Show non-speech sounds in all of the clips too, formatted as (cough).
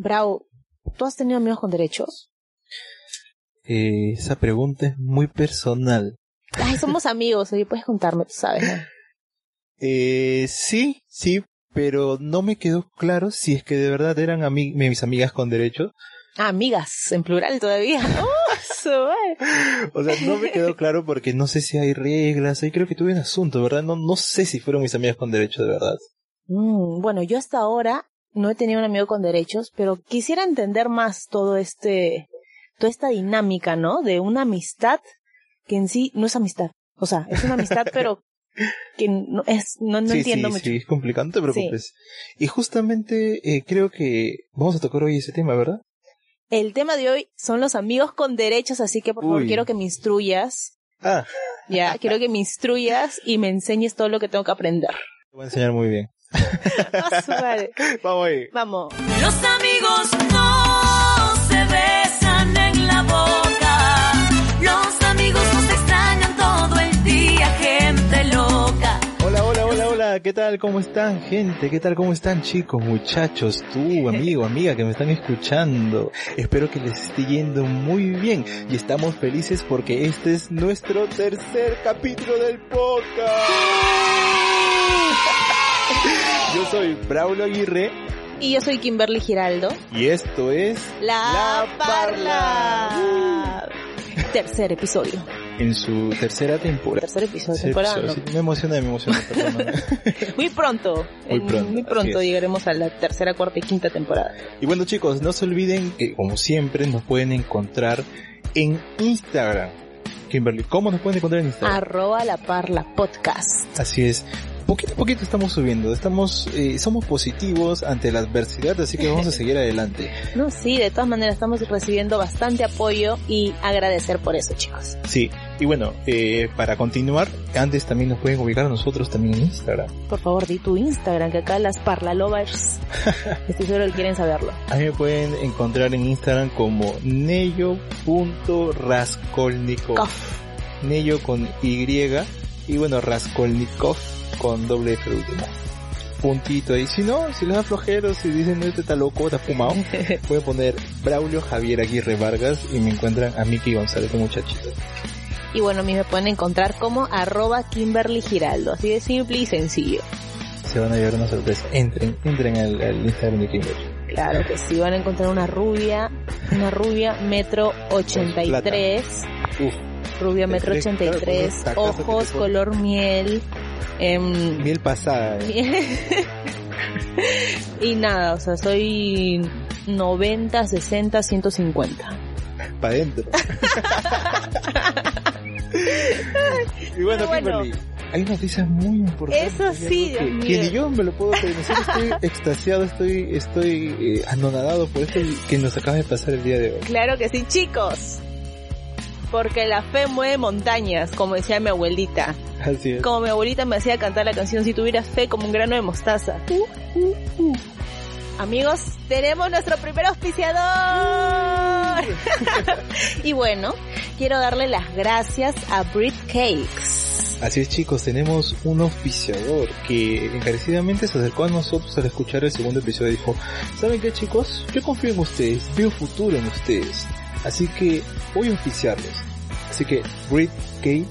Bravo, ¿tú has tenido amigos con derechos? Eh, esa pregunta es muy personal. Ay, somos (laughs) amigos, oye, puedes contarme, tú sabes, ¿no? Eh, sí, sí, pero no me quedó claro si es que de verdad eran ami mis amigas con derechos. Ah, amigas, en plural todavía. ¡Oh! (laughs) O sea, no me quedó claro porque no sé si hay reglas, ahí creo que tuve un asunto, ¿verdad? No, no sé si fueron mis amigas con derechos de verdad. Mm, bueno, yo hasta ahora no he tenido un amigo con derechos, pero quisiera entender más todo este, toda esta dinámica, ¿no? De una amistad que en sí no es amistad. O sea, es una amistad, (laughs) pero que no es, no, no sí, entiendo sí, mucho. sí, es complicado, no te preocupes. Y justamente eh, creo que vamos a tocar hoy ese tema, ¿verdad? El tema de hoy son los amigos con derechos, así que por favor quiero que me instruyas, Ah, ya, quiero que me instruyas y me enseñes todo lo que tengo que aprender. te voy a enseñar muy bien. (laughs) Vamos ahí. Vamos. Los amigos no se besan en la boca. Los amigos nos extrañan todo el día, gente loca. Hola, hola, hola, hola, ¿qué tal? ¿Cómo están, gente? ¿Qué tal? ¿Cómo están, chicos, muchachos? Tú, amigo, amiga, que me están escuchando. Espero que les esté yendo muy bien y estamos felices porque este es nuestro tercer capítulo del podcast. (laughs) (laughs) Yo soy Braulio Aguirre Y yo soy Kimberly Giraldo. y esto es La, Parla. Tercer episodio. en su tercera temporada. Tercer episodio. Tercer temporada, episodio. ¿no? Sí, me emociona, me emociona, perdóname. (laughs) Muy pronto. Muy pronto, Muy pronto llegaremos a la tercera, cuarta y quinta temporada. Y bueno chicos, no se olviden que como siempre nos pueden encontrar en Instagram. Kimberly, ¿cómo nos pueden encontrar en Instagram? Arroba la parla podcast. Así es. Poquito a poquito estamos subiendo, estamos, eh, somos positivos ante la adversidad, así que vamos a (laughs) seguir adelante. No, sí, de todas maneras estamos recibiendo bastante apoyo y agradecer por eso, chicos. Sí, y bueno, eh, para continuar, antes también nos pueden ubicar a nosotros también en Instagram. Por favor, di tu Instagram, que acá las parlalovers estoy seguro que quieren saberlo. A mí me pueden encontrar en Instagram como neyo.raskolnikov. Neyo con Y y bueno, Raskolnikov con doble F último. Puntito ahí. Si no, si les da flojero, si dicen, este está loco, está fumado, (laughs) pueden poner Braulio Javier Aguirre Vargas y me encuentran a Miki González, un muchachito. Y bueno, a mí me pueden encontrar como arroba Kimberly Giraldo. Así de simple y sencillo. Se van a llevar una sorpresa. Entren, entren al, al Instagram de Kimberly. Claro que sí, van a encontrar una rubia, una rubia metro 83, Uf, rubia metro Claro, con 83, unos tacazos que ojos color miel, em, miel pasada. eh. (laughs) y nada, o sea, soy 90, 60, 150. para adentro. y bueno. Kimberly, hay noticias muy importantes. Eso sí, que, que ni yo me lo puedo serio, Estoy (laughs) extasiado, estoy, estoy eh, anonadado por esto que nos acaba de pasar el día de hoy. Claro que sí, chicos. Porque la fe mueve montañas, como decía mi abuelita. Así es. Como mi abuelita me hacía cantar la canción Si tuvieras fe como un grano de mostaza. Amigos, tenemos nuestro primer auspiciador. (laughs) y bueno, quiero darle las gracias a Brit Cakes. Así es chicos, tenemos un oficiador que encarecidamente se acercó a nosotros al escuchar el segundo episodio y dijo, ¿saben qué chicos? Yo confío en ustedes, veo futuro en ustedes, así que voy a oficiarlos. Así que, Brit Cake,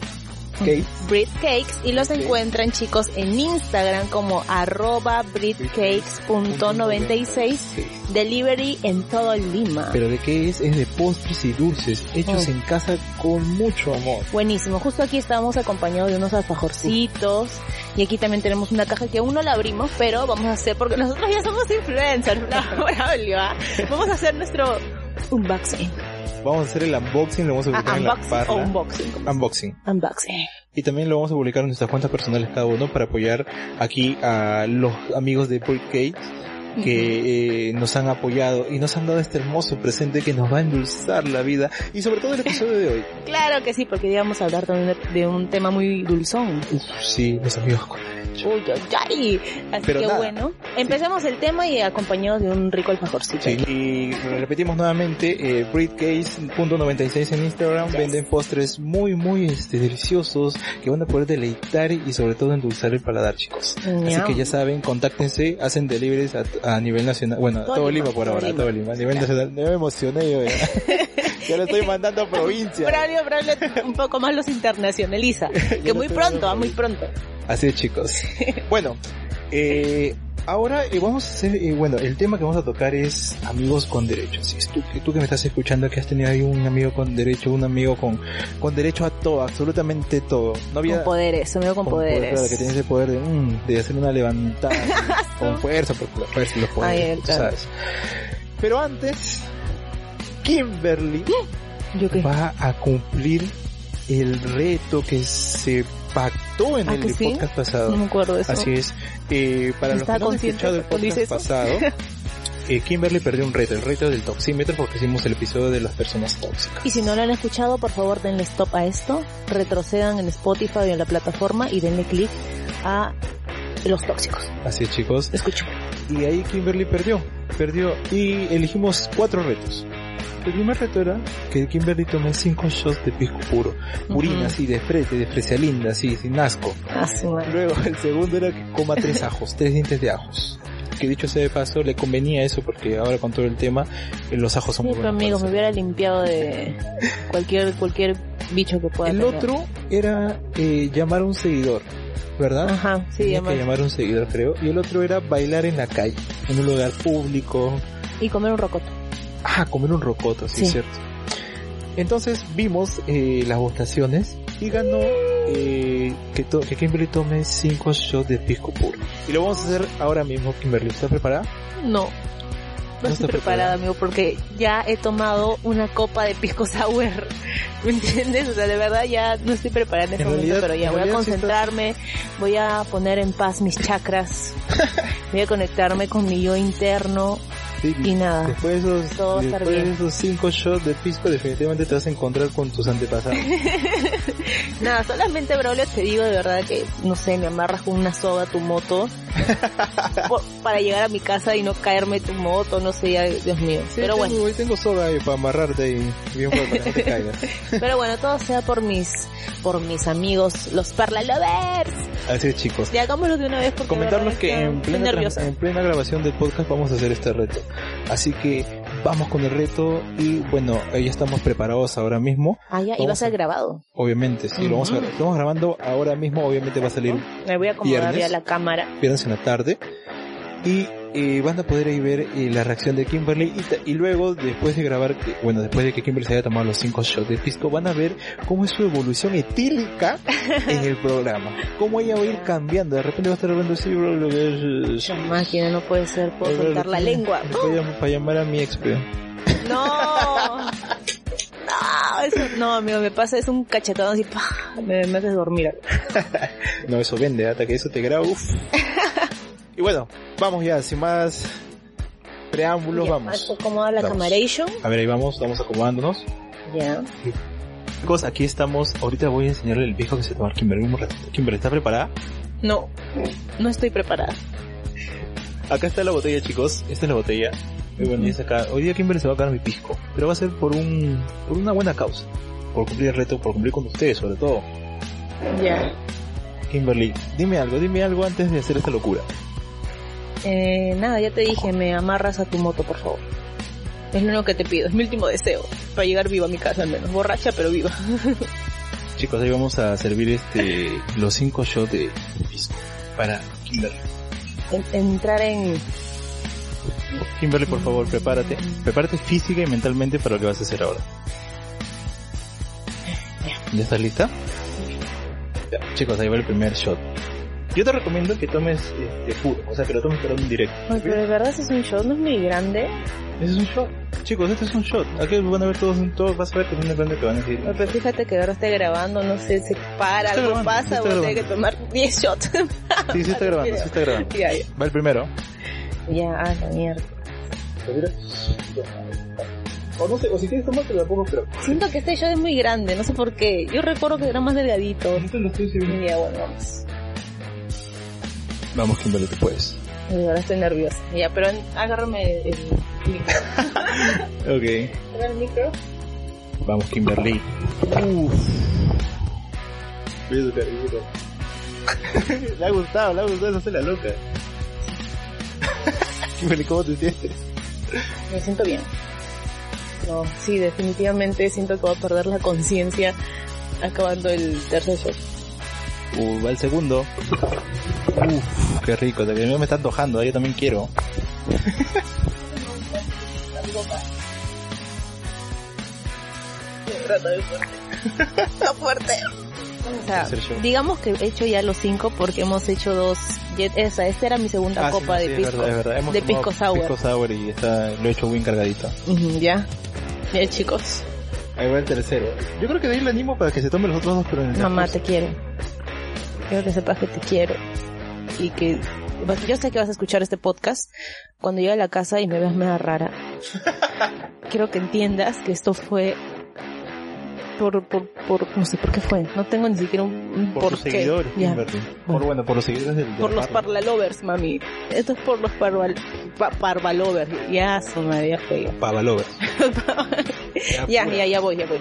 Cake, (laughs) Brit Cakes y los encuentran chicos en Instagram como arroba britcakes.96 sí. delivery en todo Lima. Pero de qué es? Es de postres y dulces, hechos Oh. en casa con mucho amor. Buenísimo, justo aquí estábamos acompañados de unos alfajorcitos y aquí también tenemos una caja que aún no la abrimos, pero vamos a hacer porque nosotros ya somos influencers, (laughs) no, ¿ah? Vamos a hacer nuestro unboxing. Vamos a hacer el unboxing, lo vamos a Ah, publicar en la o parla. unboxing. Unboxing. Unboxing. Y también lo vamos a publicar en nuestras cuentas personales cada uno para apoyar aquí a los amigos de Brick Cake que eh, nos han apoyado y nos han dado este hermoso presente que nos va a endulzar la vida y sobre todo el episodio de hoy. Claro que sí, porque íbamos a hablar también de, de un tema muy dulzón. Uf, sí, los amigos con derecho. Uy, ay. Así Pero que nada. bueno, empecemos el tema y acompañados de un rico alfajorcito. Sí, y repetimos nuevamente, eh, Breedcase.96 en Instagram, venden postres muy, muy este, deliciosos que van a poder deleitar y sobre todo endulzar el paladar, chicos. Así que ya saben, contáctense, hacen deliveries a, a nivel nacional, bueno, Todo todo Lima, Lima, por ahora, Lima. todo Lima, a nivel nacional. Me emocioné yo, ya. (laughs) ya lo estoy mandando a provincia. Braulio, Braulio, un poco más los internacionaliza. (laughs) Que muy pronto, ah, muy pronto. Así es, chicos. Bueno, eh, ahora eh, vamos a hacer, eh, bueno, el tema que vamos a tocar es amigos con derechos. Si tú, que tú que me estás escuchando, que has tenido ahí un amigo con derecho, un amigo con, con derecho a todo, absolutamente todo. No había... Con poderes, amigo con, poder, poderes. claro, que tienes el poder de, mm, de hacer una levantada (laughs) con fuerza, porque la fuerza y los poderes, Ay, claro. ¿sabes? Pero antes, Kimberly ¿Yo qué? va a cumplir el reto que se pactó en ¿Ah, el sí? podcast pasado. No me acuerdo de eso. Así es. Eh, para los ¿Está que no han escuchado el podcast pasado, (laughs) eh, Kimberly perdió un reto, el reto del toxímetro, porque hicimos el episodio de las personas tóxicas. Y si no lo han escuchado, por favor denle stop a esto, retrocedan en Spotify o en la plataforma y denle clic a los tóxicos. Así es, chicos. Escuchen. Y ahí Kimberly perdió, perdió. Y elegimos cuatro retos. El primer reto era que Kimberly tome cinco shots de pisco puro. Purina, Ujú. así, de frente, de fresialinda, así, sin asco. Ah. Luego, el segundo era que coma tres ajos, tres dientes de ajos. Que dicho sea de paso, le convenía eso porque ahora con todo el tema, los ajos son Sí, muy buenos. amigos, me hubiera limpiado de cualquier cualquier bicho que pueda. El tener. otro era eh, llamar a un seguidor, ¿verdad? Ajá, sí, Tenía que llamar a un seguidor, creo. Y el otro era bailar en la calle, en un lugar público. Y comer un rocoto. Ah, comer un rocoto, sí, Sí. es cierto. Entonces vimos eh, las votaciones y ganó eh, que, to- que Kimberly tome 5 shots de pisco puro. Y lo vamos a hacer ahora mismo, Kimberly. ¿Estás preparada? No. No, ¿No estoy preparada, preparada? amigo, porque ya he tomado una copa de pisco sour. (laughs) ¿Me entiendes? O sea, de verdad ya no estoy preparada en este En momento, realidad- pero ya voy a sí concentrarme, voy a poner en paz mis chakras, (laughs) voy a conectarme con mi yo interno Sí, y nada. Después de esos, Todo después de esos cinco shots de pisco, definitivamente te vas a encontrar con tus antepasados. (laughs) Nada, solamente, Braulio, te digo de verdad que, no sé, me amarras con una soga a tu moto (laughs) por- para llegar a mi casa y no caerme tu moto, no sé, ya, Dios mío. Sí, pero tengo, bueno, Hoy tengo soga ahí para amarrarte ahí, bien fuerte para que no te caigas. (laughs) pero bueno, todo sea por mis, por mis amigos, los Parla Lovers. Así es, chicos. Y hagámoslo de una vez porque Comentarles de que en plena, en plena grabación del podcast vamos a hacer este reto. Así que vamos con el reto y bueno, ya estamos preparados ahora mismo. Ah, ya, y va a vamos ser grabado. Obviamente, sí, lo vamos a lo estamos grabando ahora mismo, obviamente va a salir Me voy a acomodar viernes. ya la cámara. viernes en la tarde. Y eh, van a poder ahí ver eh, la reacción de Kimberly y, luego después de grabar, que- bueno, después de que Kimberly se haya tomado los cinco shots de pisco, van a ver cómo es su evolución etílica (laughs) en el programa. Cómo ella va a ir cambiando. De repente va a estar hablando así, bro, lo que es... Máquina no puede ser, puedo Eh, soltar la lengua. Para, llam- para llamar a mi ex. (laughs) No. No, eso, no, amigo, me pasa, es un cachetón así, ¡pah! me, me haces dormir. (laughs) No, eso vende, hasta que eso te graba, uff. Y bueno, vamos ya, sin más preámbulos, Ya, vamos. ¿Cómo la Vamos. camaration? A ver, ahí vamos, vamos acomodándonos. Ya. Chicos, aquí estamos. Ahorita voy a enseñarle el viejo que se toma Kimberly un ratito. Kimberly, ¿está preparada? No, no estoy preparada. Acá está la botella, chicos. Esta es la botella. Muy bueno, y es acá. Hoy día Kimberly se va a ganar mi pisco. Pero va a ser por un, por una buena causa. Por cumplir el reto, por cumplir con ustedes, sobre todo. Ya. Kimberly, dime algo, dime algo antes de hacer esta locura. Eh, nada, ya te dije, me amarras a tu moto, por favor. Es lo único que te pido, es mi último deseo. Para llegar viva a mi casa al menos. Borracha, pero viva. (laughs) Chicos, ahí vamos a servir este, los cinco shots de pisco para Kimberly. En- entrar en... Kimberly, por favor, prepárate. Prepárate física y mentalmente para lo que vas a hacer ahora. ¿Ya estás lista? Ya, chicos, ahí va el primer shot. Yo te recomiendo que tomes este, puro, o sea, que lo tomes pero en directo. Ay, pero de verdad es un shot, no es muy grande. Ese es un shot. Chicos, este es un shot. Aquí van a ver todos, todos vas a ver que es un grande que van a decir. Ay, Pero fíjate que ahora está grabando, no sé, se para, Está algo grabando, pasa, a tener que tomar 10 shots. Sí, sí está (laughs) grabando, sí está grabando. Ya, ya. Va el primero. Ya, ah, la mierda. O no sé, o si quieres tomarte la pongo, pero... Siento que este show es muy grande, no sé por qué. Yo recuerdo que era más delgadito. No te lo estoy sirviendo. Ya, bueno, vamos. Vamos, Kimberly, tú puedes. Ahora estoy nerviosa. Ya, pero agárrame el micro. (laughs) Ok. ¿Toma el micro? Vamos, Kimberly. Uff. Mira (laughs) le ha gustado, le ha gustado hacer la loca. (laughs) Kimberly, ¿cómo te sientes? Me siento bien. No, sí, definitivamente siento que voy a perder la conciencia acabando el tercer show. Uh, va el segundo. Uff, qué rico, de que me está antojando, yo también quiero. Está fuerte. O sea, digamos que he hecho ya los cinco porque hemos hecho dos. Esa, esta era mi segunda Ah, sí, copa sí, de es pisco. verdad, es verdad. Hemos de pisco sour. Pisco sour y está, lo he hecho bien cargadito. Ya. Ya, chicos. Ahí va el tercero. Yo creo que de ahí le animo para que se tome los otros dos, pero en el Mamá, te quiero. Quiero que sepas que te quiero. Y que yo sé que vas a escuchar este podcast cuando llegue a la casa y me veas media rara. (laughs) Quiero que entiendas que esto fue por, por, por, no sé por qué fue. No tengo ni siquiera un, un Por por qué. seguidores, Ya. Por, bueno, por los seguidores del, del Por los barrio. parlalovers, mami. Esto es por los parval, pa- parvalovers. Ya, su madre, ya fue. Pavalovers. (laughs) Ya, ya, ya voy, ya voy.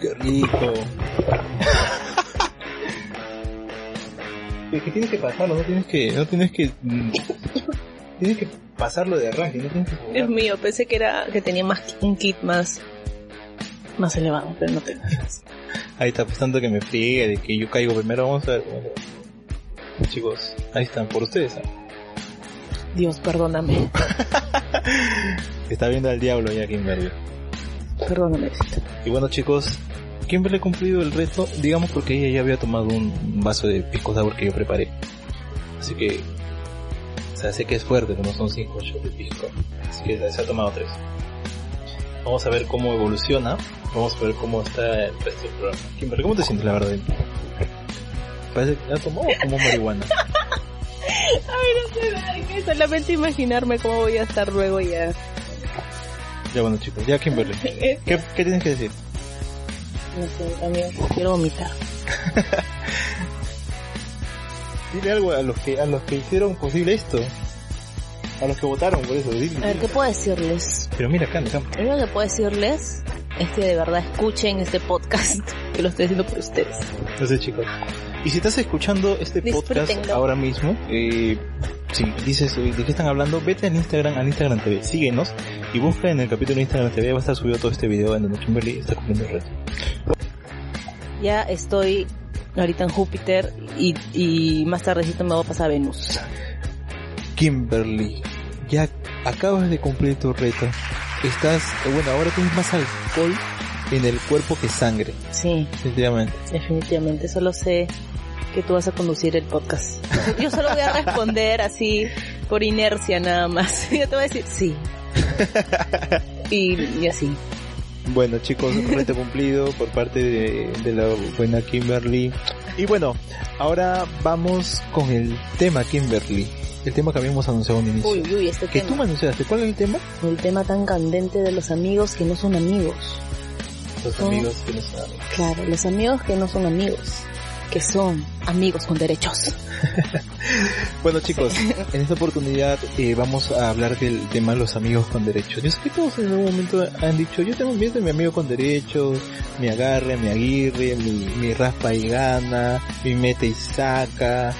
Qué rico. Es que tienes que pasarlo, no tienes que, no tienes que, mm, tienes que pasarlo de arranque, no tienes que jugar. Dios mío, pensé que era, que tenía más, un kit más, más elevado, pero no tengo. Ahí está apostando que me friegue, de que yo caigo primero, vamos a ver. cómo le. Chicos, ahí están, por ustedes. ¿ah? Dios, perdóname. (laughs) Está viendo al diablo ya Kimberly. Perdóname. Y bueno chicos, Kimberly ha cumplido el reto, digamos porque ella ya había tomado un vaso de pisco sour que yo preparé. Así que, o sea, sé que es fuerte, no son 5 shots de pisco. Así que se ha tomado 3. Vamos a ver cómo evoluciona, vamos a ver cómo está el resto del programa. Kimberly, ¿cómo te sientes la verdad? Parece que ha tomado como marihuana. (laughs) Ay, no sé solamente imaginarme cómo voy a estar luego ya. Ya bueno chicos, ya Kimberly. Es- (laughs) ¿Qué, qué tienes que decir? Sé, también quiero vomitar. (laughs) Dile algo a los que, a los que hicieron posible esto. A los que votaron por eso, dile. A ver, ¿qué puedo decirles? Pero mira acá campo. Lo único que puedo decirles es que de verdad escuchen este podcast, (laughs) que lo estoy haciendo por ustedes. No sé chicos. Y si estás escuchando este podcast ahora mismo, eh, si dices "Uy, de qué están hablando, vete al Instagram, al Instagram TV, síguenos y busca en el capítulo de Instagram TV, va a estar subido todo este video en donde Kimberly está cumpliendo el reto. Ya estoy ahorita en Júpiter y, y más tardecito me voy a pasar a Venus. Kimberly, ya acabas de cumplir tu reto. Estás, eh, bueno, ahora tienes más alcohol en el cuerpo que sangre, Sí, definitivamente. definitivamente. Solo sé que tú vas a conducir el podcast. (laughs) Yo solo voy a responder así por inercia nada más. (laughs) Yo te voy a decir sí. (laughs) Y, y así. Bueno chicos, (laughs) reto cumplido por parte de, de la buena Kimberly. Y bueno, ahora vamos con el tema Kimberly. El tema que habíamos anunciado en inicio. Uy, uy, este que tú tema. me anunciaste, ¿cuál es el tema? El tema tan candente de los amigos que no son amigos. Los amigos que no saben. Claro, los amigos que no son amigos. Que son amigos con derechos. (laughs) Bueno chicos, en esta oportunidad eh, vamos a hablar del tema de los amigos con derechos. Yo sé que todos en algún momento han dicho, yo tengo miedo de mi amigo con derechos, mi agarre, mi aguirre, mi, mi raspa y gana, mi mete y saca,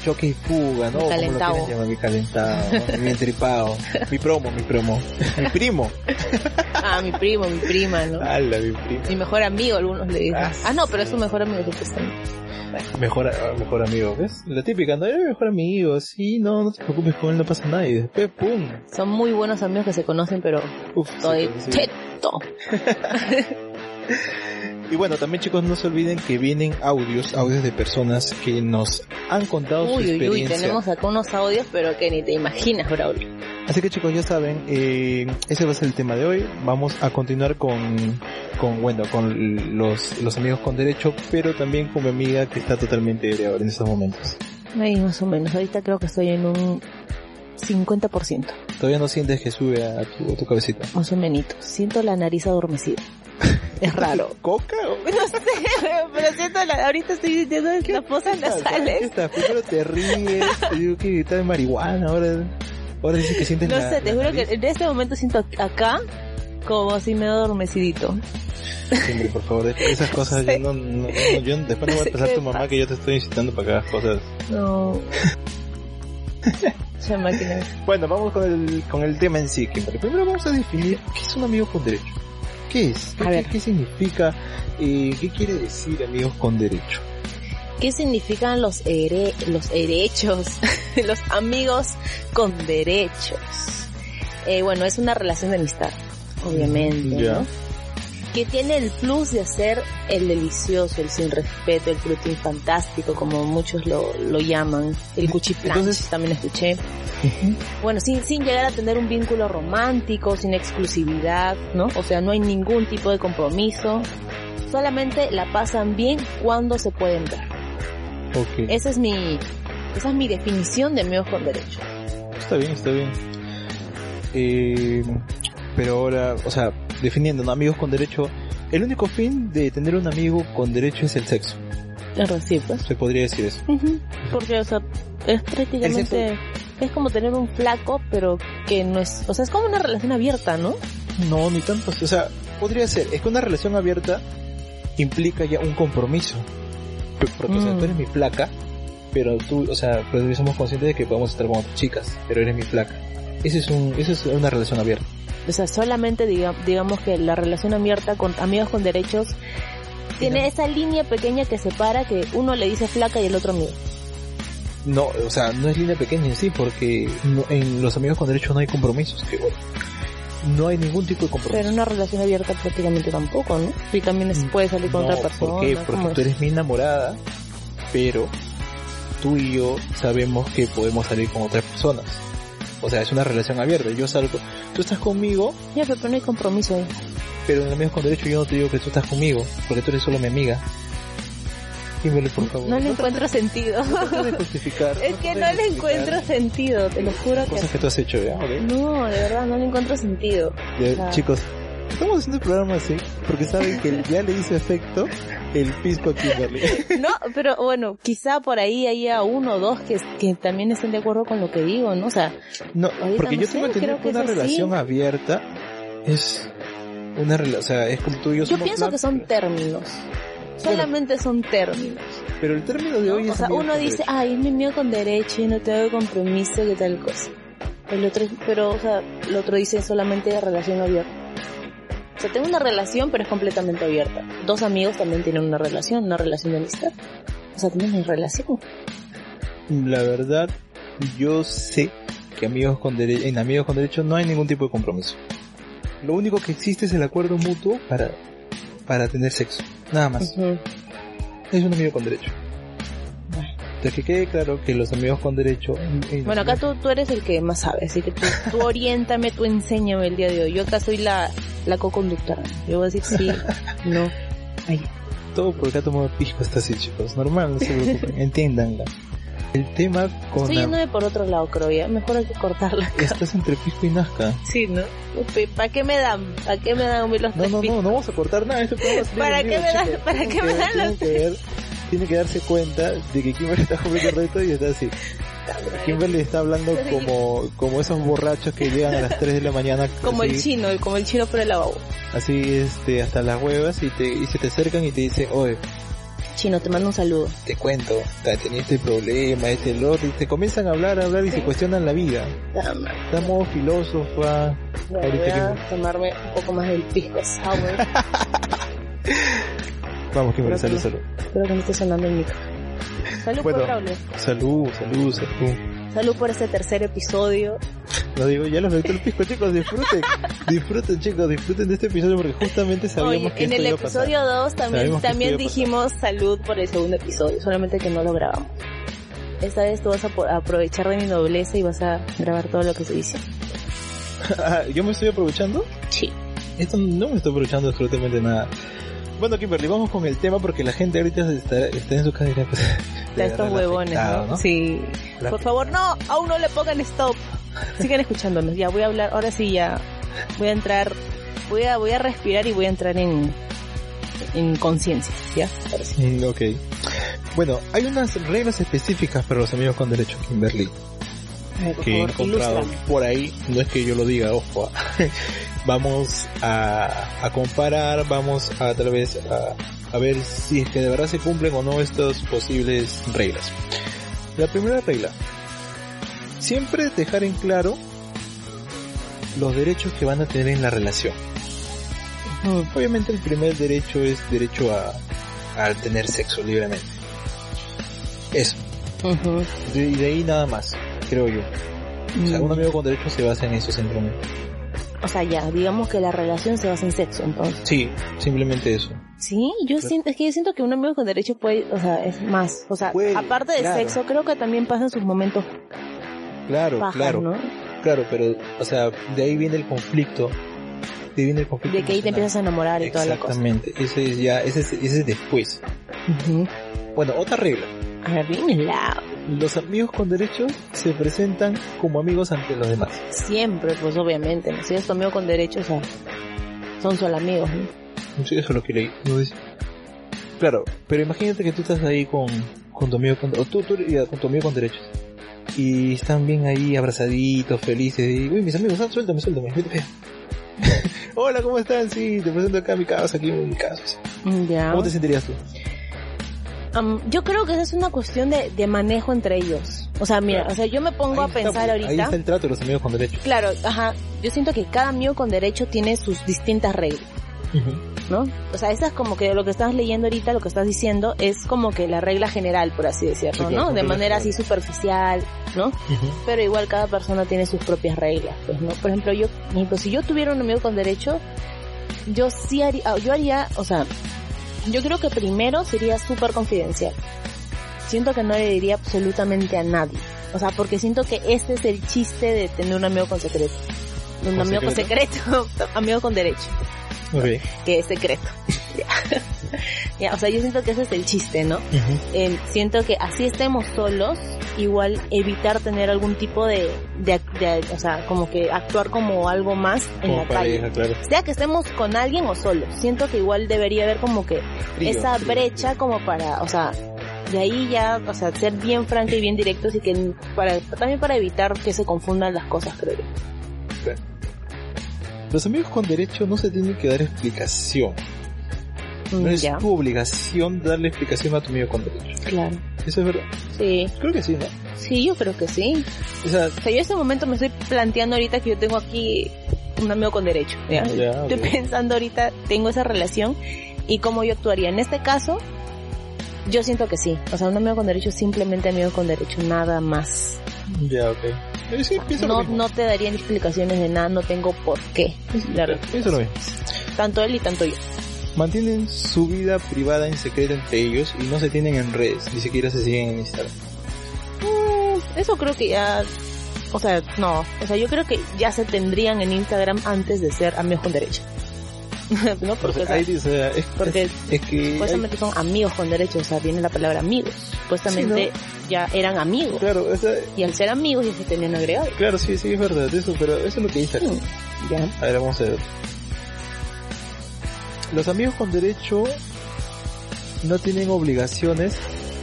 choque y fuga, ¿no? Mi quieran llamar, mi calentado, mi entripado, (laughs) mi promo, mi promo, mi primo, Ah, mi primo, mi prima, ¿no? ala, mi primo, Mi mejor amigo, algunos le dicen. Ah, Ah, no, pero es su mejor amigo, supuestamente. mejor, mejor amigo, ¿ves? La típica, no, eres mejor amigo, sí, no, no te preocupes, con él no pasa nada, y después, pum, Son muy buenos amigos que se conocen, pero uf, se- cheto. (laughs) (laughs) Y bueno, también chicos, no se olviden que vienen audios, audios de personas que nos han contado su Uy, uy, uy, experiencia. tenemos acá unos audios, pero que ni te imaginas, Braulio. Así que chicos, ya saben, eh, ese va a ser el tema de hoy. Vamos a continuar con, con bueno, con los, los amigos con derecho, pero también con mi amiga que está totalmente ahora en estos momentos. Ahí más o menos. Ahorita creo que estoy en un 50%, Todavía no sientes que sube a tu, a tu cabecita. más o menos. Siento la nariz adormecida. Es raro. (laughs) ¿Coca o No sé, pero siento la, ahorita estoy sintiendo las fosas ¿Qué nasales. estás? Primero te ríes, te digo que estás de marihuana, ahora, ahora dices que sientes No la- sé, te la juro que en este momento siento acá como si me adormecidito. Siempre, por favor, es- esas cosas (laughs) yo no, no- no- yo después no voy a pensar a tu mamá que yo te estoy incitando para que hagas cosas. No. (laughs) Bueno, vamos con el, con el tema en sí, Kimberly. Primero vamos a definir qué es un amigo con derecho. ¿Qué es? ¿Qué, A ver. qué- qué significa? Eh, ¿Qué quiere decir amigos con derecho? ¿Qué significan los, here- los derechos? (laughs) los amigos con derechos. Eh, bueno, es una relación de amistad, obviamente, Ya. ¿no? Que tiene el plus de hacer el delicioso, el sin respeto, el frutín fantástico, como muchos lo, lo llaman, el cuchiplanch, Entonces- también escuché. Bueno, sin, sin llegar a tener un vínculo romántico, sin exclusividad, ¿no? O sea, no hay ningún tipo de compromiso. Solamente la pasan bien cuando se pueden ver. Ok. Esa es mi, esa es mi definición de amigos con derecho. Está bien, está bien. Eh, pero ahora, o sea, definiendo, ¿no? amigos con derecho, el único fin de tener un amigo con derecho es el sexo. Es recíproco. Se podría decir eso. Porque, o sea, es prácticamente, es como tener un flaco, pero que no es, o sea, es como una relación abierta, ¿no? No, ni tanto. O sea, podría ser. Es que una relación abierta implica ya un compromiso. Porque, o sea, Mm. tú eres mi placa, pero tú, o sea, pues somos conscientes de que podemos estar con otras chicas, pero eres mi placa. Ese es un, esa es una relación abierta. O sea, solamente diga- digamos que la relación abierta con amigos con derechos tiene no. esa línea pequeña que separa que uno le dice flaca y el otro amigo. No, o sea, no es línea pequeña en sí, porque no- en los amigos con derecho no hay compromisos, que bueno, no hay ningún tipo de compromiso. Pero en una relación abierta prácticamente tampoco, ¿no? Y también es- puede salir con No, otra persona. ¿Por qué? ¿cómo Porque tú eres mi enamorada, pero tú y yo sabemos que podemos salir con otras personas. O sea, es una relación abierta. Yo salgo, tú estás conmigo, Ya, pero no hay compromiso ahí. pero en amigos con derecho yo no te digo que tú estás conmigo, porque tú eres solo mi amiga. Dímelo, por favor. No le encuentro sentido. no justificar. (laughs) Es que no le encuentro sentido, te lo juro que... Cosas que tú has hecho, ¿ya? No, de verdad, no le encuentro sentido. Chicos, estamos haciendo el programa así, porque saben que ya le hizo efecto el pisco Kimberly. (laughs) No, pero bueno, quizá por ahí haya uno o dos que, que también estén de acuerdo con lo que digo, ¿no? O sea, No, porque no yo sé, tengo creo que que una relación abierta es una relación, o sea, es como tú y yo yo pienso que son términos. Solamente son términos. Pero el término de ¿no? hoy O es sea, amigo uno dice, derecho. ay, es mi con derecho y no tengo compromiso, que tal cosa. El otro, pero, o sea, el otro dice solamente relación abierta. O sea, tengo una relación, pero es completamente abierta. Dos amigos también tienen una relación, una relación de amistad. O sea, tienen una relación. La verdad, yo sé que amigos con en amigos con derecho no hay ningún tipo de compromiso. Lo único que existe es el acuerdo mutuo para, para tener sexo. Nada más. Ujú. Es un amigo con derecho. Entonces que quede claro que los amigos con derecho... Bueno, acá tú, tú eres el que más sabe, así que tú, tú oriéntame, tú enséñame el día de hoy. Yo acá soy la, la co-conductora. Yo voy a decir sí, (laughs) no. Ahí. Todo por acá tomado pisco está así, chicos. Normal, no se preocupen. (laughs) Entiéndanla. El tema con... Estoy la- yéndome por otro lado, creo ya. Mejor hay que cortarla acá. Estás entre pisco y nazca. Sí, ¿no? ¿Para qué me dan? ¿Para qué me dan los No, no, no, no vamos a cortar nada. Este ¿Para qué me dan- para qué me dan los Tiene que darse cuenta de que Kimberly está comiendo reto y está así. Kimberly está hablando como, como esos borrachos que llegan a las 3 de la mañana. Como así, el chino, como el chino por el lavabo. Así, este, hasta las huevas y te, y se te acercan y te dicen, oye, Chino, te mando un saludo. te cuento, tenía este problema, este el otro, y te comienzan a hablar, a hablar y se cuestionan la vida. Dame. Estamos filósofa, Bueno, voy a tomarme un poco más del pisco sour. (laughs) vamos Kimberly, salud, salud. Espero que no esté sonando el micro. Salud Bueno. por Braulio. Salud, salud, salud. Salud por este tercer episodio. No digo, ya los meto el pisco, chicos, disfruten. (laughs) disfruten, chicos, disfruten de este episodio porque justamente sabíamos Oye, que en esto el iba episodio 2 también, también dijimos salud por el segundo episodio, solamente que no lo grabamos. Esta vez tú vas a aprovechar de mi nobleza y vas a grabar todo lo que se dice. (laughs) Ah, ¿Yo me estoy aprovechando? Sí. Esto no me estoy aprovechando absolutamente nada. Bueno, Kimberly, vamos con el tema porque la gente ahorita está, está en su casa y pues, (laughs) de estos huevones, afectado, ¿no? Sí. La- Por favor, no, aún no le pongan stop. Sigan escuchándonos. Ya voy a hablar, ahora sí ya voy a entrar, voy a, voy a respirar y voy a entrar en, en conciencia, ¿ya? Sí. Mm, ok. Bueno, hay unas reglas específicas para los amigos con derecho, Kimberly, ver, que he favor, encontrado ilústrame. por ahí. No es que yo lo diga, ojo. Vamos a, a comparar, vamos a tal vez a, a ver si es que de verdad se cumplen o no estas posibles reglas. La primera regla. Siempre dejar en claro los derechos que van a tener en la relación. Obviamente el primer derecho es derecho a, a tener sexo libremente. Eso. De- Y de ahí nada más, creo yo. O sea, Mm. un amigo con derecho se basa en eso simplemente. O sea, ya, digamos que la relación se basa en sexo, entonces. Sí, simplemente eso. Sí, yo Claro. siento, es que yo siento que un amigo con derecho puede, o sea, es más, o sea, Puede, aparte de claro. sexo, creo que también pasan sus momentos Claro, claro, ¿no? claro, pero, o sea, de ahí viene el conflicto. De ahí viene el conflicto. De que ahí te empiezas a enamorar y toda la cosa. Exactamente, ese es ya, ese es, ese es después. Bueno, otra regla. A ver, dímela. Los amigos con derecho se presentan como amigos ante los demás. Siempre, pues obviamente, ¿no? Si eres tu amigo con derecho, o sea, son solo amigos, ¿no? Sí, eso es lo que leí. No dice. Claro, pero imagínate que tú estás ahí con, con tu amigo con, o tú, tú con tu amigo con derechos. Y están bien ahí abrazaditos, felices. Y, uy, mis amigos, ah, suéltame, suéltame. vete, vete". (laughs) Hola, ¿cómo están? Sí, te presento acá a mi casa, aquí en mi casa. Ya. ¿Cómo te sentirías tú? Am, yo creo que esa es una cuestión de, de manejo entre ellos. O sea, mira, Claro. o sea, yo me pongo Ahí a pensar pues, ahorita. Ahí está el trato de los amigos con derechos. Claro, ajá. Yo siento que cada amigo con derecho tiene sus distintas reglas. ¿no? O sea, esa es como que lo que estás leyendo ahorita, lo que estás diciendo, es como que la regla general, por así decirlo, Sí, ¿no? De manera así superficial, ¿no? Pero igual cada persona tiene sus propias reglas, pues, ¿no? Por ejemplo, yo, por ejemplo, si yo tuviera un amigo con derecho, yo sí haría, yo haría, o sea, yo creo que primero sería súper confidencial. Siento que no le diría absolutamente a nadie. O sea, porque siento que ese es el chiste de tener un amigo con secreto. Un ¿Con amigo con secreto, (laughs) amigo con derecho que es secreto. (laughs) Ya. O sea, yo siento que ese es el chiste, ¿no? Eh, siento que así estemos solos, igual evitar tener algún tipo de, de, de- o sea, como que actuar como algo más en Como la calle. pareja, claro. Sea que estemos con alguien o solos, siento que igual debería haber como que Frío, esa frío, brecha como para, o sea, de ahí ya, o sea, ser bien franca y bien directos y que para, también para evitar que se confundan las cosas, creo yo. Los amigos con derecho no se tienen que dar explicación. No es ya, tu obligación darle explicación a tu amigo con derecho. claro. Eso es verdad. Sí, Creo que sí, ¿no? sí, yo creo que sí. O sea, O sea, yo en ese momento me estoy planteando ahorita que yo tengo aquí un amigo con derecho. ¿ya? Ya, Estoy pensando ahorita, tengo esa relación y cómo yo actuaría. En este caso, yo siento que sí. O sea, un amigo con derecho simplemente amigo con derecho, nada más. ya, ok. Eh, sí, No, no te darían explicaciones de nada, no tengo por qué. Verdad. Pienso lo mismo. Tanto él y tanto yo. Mantienen su vida privada en secreto entre ellos y no se tienen en redes, ni siquiera se siguen en Instagram. Mm, Eso creo que ya... O sea, no. O sea, yo creo que ya se tendrían en Instagram antes de ser amigos con derecho. (laughs) ¿No? Porque, o sea, Ahí o sea, es, porque es, es que hay- Supuestamente son amigos con derecho, o sea, viene la palabra amigos. Supuestamente ya eran amigos. claro, o sea, Y al ser amigos ya se tenían agregado. claro, sí, sí, es verdad, eso, pero eso es lo que dice aquí. Mm, Ya. A ver, vamos a ver. Los amigos con derecho no tienen obligaciones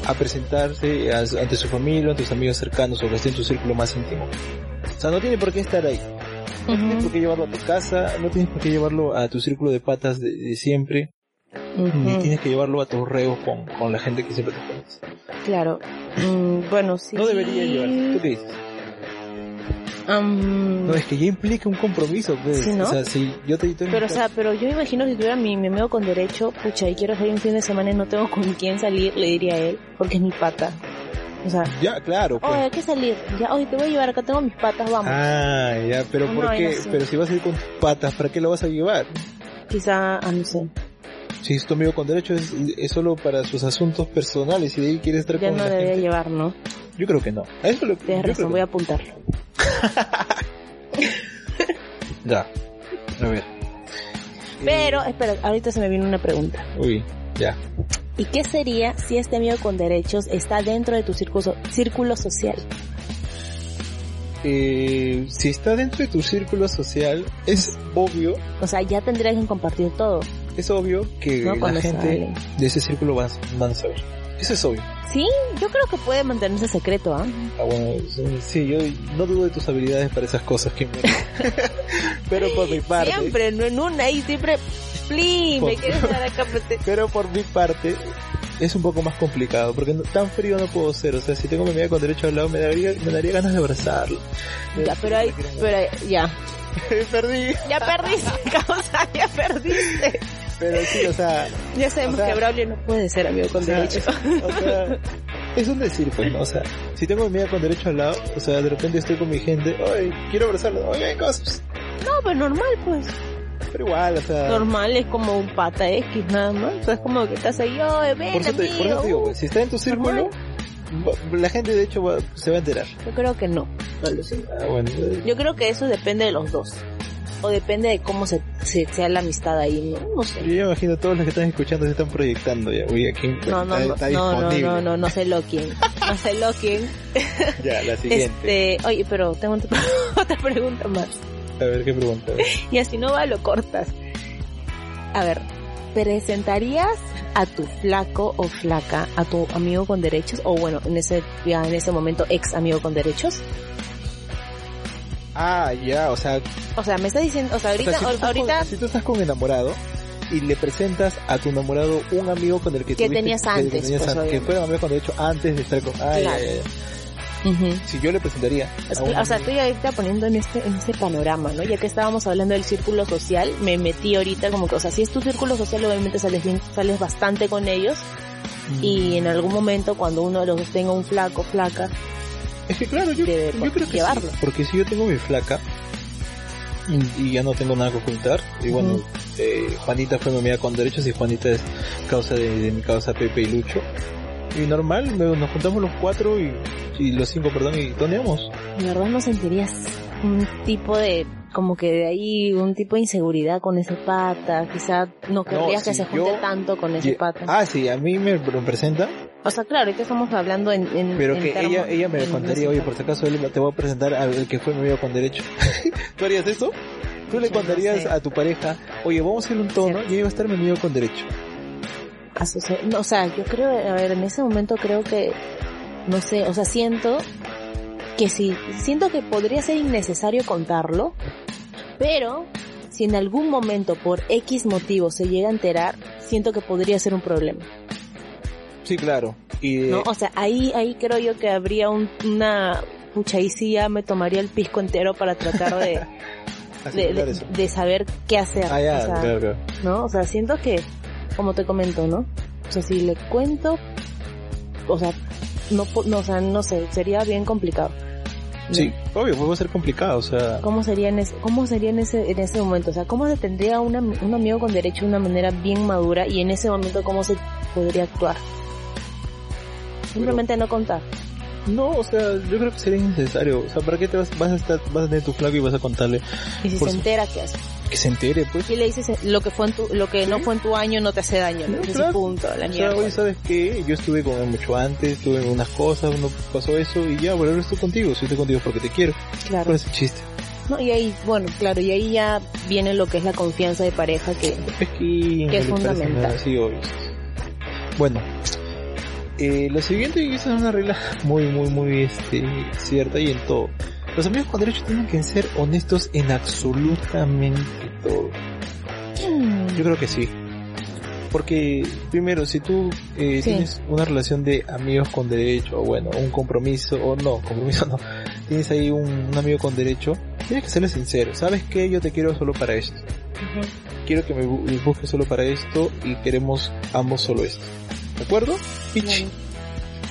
a presentarse ante su familia, ante sus amigos cercanos o que en tu círculo más íntimo. O sea, no tiene por qué estar ahí. No tienes por qué llevarlo a tu casa, no tienes por qué llevarlo a tu círculo de patas de, de siempre, ni tienes que llevarlo a tus reos con, con la gente que siempre te conoce. Claro. Mm, bueno, sí. No debería llevarlo. ¿Tú qué dices? No, es que ya implica un compromiso, pues. Sí, ¿no? O sea, si yo te... te- pero, o sea, pero yo me imagino si tuviera mi, mi amigo con derecho, pucha, y quiero salir un fin de semana y no tengo con quién salir, le diría a él, porque es mi pata. O sea, Ya, claro, pues. oye, hay que salir. Ya, oye, te voy a llevar acá, tengo mis patas, vamos. Ah, ya, pero No, ¿por qué? no. Pero si vas a ir con tus patas, ¿para qué lo vas a llevar? Quizá, ah, no sé, Si es tu amigo con derecho, es, es solo para sus asuntos personales y de ahí quieres estar ya con no la debería gente. llevar, ¿no? Yo creo que no. A eso lo Tienes razón, creo voy a que- apuntarlo. (laughs) Ya. A ver. Pero, espera, ahorita se me viene una pregunta. Uy, ya. ¿Y qué sería si este amigo con derechos está dentro de tu círculo, círculo social? Eh, si está dentro de tu círculo social, es obvio, O sea, ya tendrías que compartir todo. Es obvio que No, la gente sale. de ese círculo van, van a saber. Eso es obvio. Sí, yo creo que puede mantenerse secreto, ¿ah? Ah, bueno, sí, yo no dudo de tus habilidades para esas cosas, que (laughs) Pero por mi parte, Siempre, no en una y siempre, please, me quieres dar acá. pero por mi parte, es un poco más complicado, porque no- tan frío no puedo ser, o sea, si tengo mi amiga con derecho al lado, me daría, me daría ganas de abrazarlo. Ya, pero hay, pero hay- ya. (laughs) Perdí. Ya perdiste, (laughs) causa, ya perdiste. Pero sí, o sea, Ya sabemos O sea- que Braulio no puede ser amigo con o sea, derecho. es, o sea, es un decir, pues, ¿no? O sea, si tengo mi amiga con derecho al lado, o sea, de repente estoy con mi gente, oye, quiero abrazarlo, oye, cosas. No, pero normal, pues. Pero igual, o sea, Normal es como un pata X nada más. O sea, es como que estás ahí, oye, ven, por eso, te, por eso digo, pues, si está en tu círculo, la gente de hecho va- se va a enterar. Yo creo que no. Ah, bueno, eh, Yo creo que eso depende de los dos. O depende de cómo se, se- sea la amistad ahí, ¿no? No sé. yo imagino todos los que están escuchando se están proyectando ya, uy, aquí No, no, está, no, está no, no, no, no, no se lo quien. No se lo quien. (laughs) Ya, la siguiente. Este, oye, pero tengo otra- (laughs) otra pregunta más. A ver, ¿qué pregunta? (laughs) Y así no va, lo cortas. A ver, ¿presentarías a tu flaco o flaca, a tu amigo con derechos? O bueno, en ese, ya en ese momento, ex amigo con derechos. Ah, ya, o sea, O sea, me estás diciendo, o sea, o ahorita, sea, si, tú ahorita, con, si tú estás con enamorado y le presentas a tu enamorado un amigo con el que Que tuviste- tenías que antes, tenías pues, an- que obviamente. fuera amigo con derecho antes de estar con... Ah, Claro. ya. Si yo le presentaría... Que, un o sea, estoy ahorita poniendo en este, en este panorama, ¿no? Ya que estábamos hablando del círculo social, me metí ahorita como que, o sea, si es tu círculo social, obviamente sales bien, sales bastante con ellos, y en algún momento cuando uno de los dos tenga un flaco, flaca, Es que claro, yo, yo creo que llevarlo. sí, porque si yo tengo mi flaca y, y ya no tengo nada que ocultar, y bueno, eh, Juanita fue mi amiga con derechos y Juanita es causa de, de mi causa Pepe y Lucho. Y normal, me- nos juntamos los cuatro y, y los cinco, perdón, y toneamos. de verdad no sentirías un tipo de, como que de ahí, un tipo de inseguridad con ese pata, quizá no querrías que si se junte yo- tanto con ese pata. Ah, sí, a mí me lo presenta, O sea, claro, ahorita estamos hablando en, en pero en que termo- ella ella me contaría, oye, por si acaso te voy a presentar al que fue mi amigo con derecho. (laughs) ¿Tú harías eso? ¿Tú le no contarías sé. a tu pareja, oye, vamos a hacer un tono y ahí va a estar mi amigo con derecho? no, o sea, yo creo, a ver, en ese momento creo que, no sé, o sea, siento que sí, siento que podría ser innecesario contarlo, pero si en algún momento por X motivo se llega a enterar, siento que podría ser un problema, Sí, claro. Y ¿no? O sea, ahí, ahí creo yo que habría un, una, pucha, ahí sí ya me tomaría el pisco entero para tratar de, (laughs) de, saber qué hacer, Ah, ya, o sea, claro, claro. ¿no? O sea, siento que, como te comento, ¿no? O sea, si le cuento, o sea, no, no, o sea, no sé, sería bien complicado. ¿no? Sí, obvio, a ser complicado, o sea, ¿Cómo sería en ese, cómo sería en ese, en ese momento? O sea, ¿cómo se tendría una, un amigo con derecho de una manera bien madura y en ese momento cómo se podría actuar? Simplemente no contar. no, o sea, yo creo que sería innecesario, o sea, ¿para qué te vas, vas a estar, vas a tener tu flaco y vas a contarle Y si Por se entera, ¿qué hace? que se entere, pues? Y le dices, eh, lo que fue en tu, lo que no Sí. fue en tu año no te hace daño, ¿no? No, Ese claro. punto, la O sea, oye, ¿sabes qué? Yo estuve con él mucho antes, tuve unas cosas, uno pasó eso y ya, bueno, ahora estoy contigo, estoy contigo porque te quiero. claro. ¿Cuál es el chiste? No, y ahí, bueno, claro, y ahí ya viene lo que es la confianza de pareja que, Es que, Que es no fundamental. nada así, obvio. Bueno, eh, lo siguiente, y esa es una regla (laughs) muy, muy, muy este, cierta y en todo. Los amigos con derechos tienen que ser honestos en absolutamente todo. Yo creo que sí. Porque, primero, si tú eh, Sí. tienes una relación de amigos con derecho, o bueno, un compromiso, o no, (laughs) compromiso no, tienes ahí un, un amigo con derecho, tienes que serle sincero. ¿Sabes qué? Yo te quiero solo para esto. Quiero que me busques solo para esto y queremos ambos solo esto. ¿De acuerdo?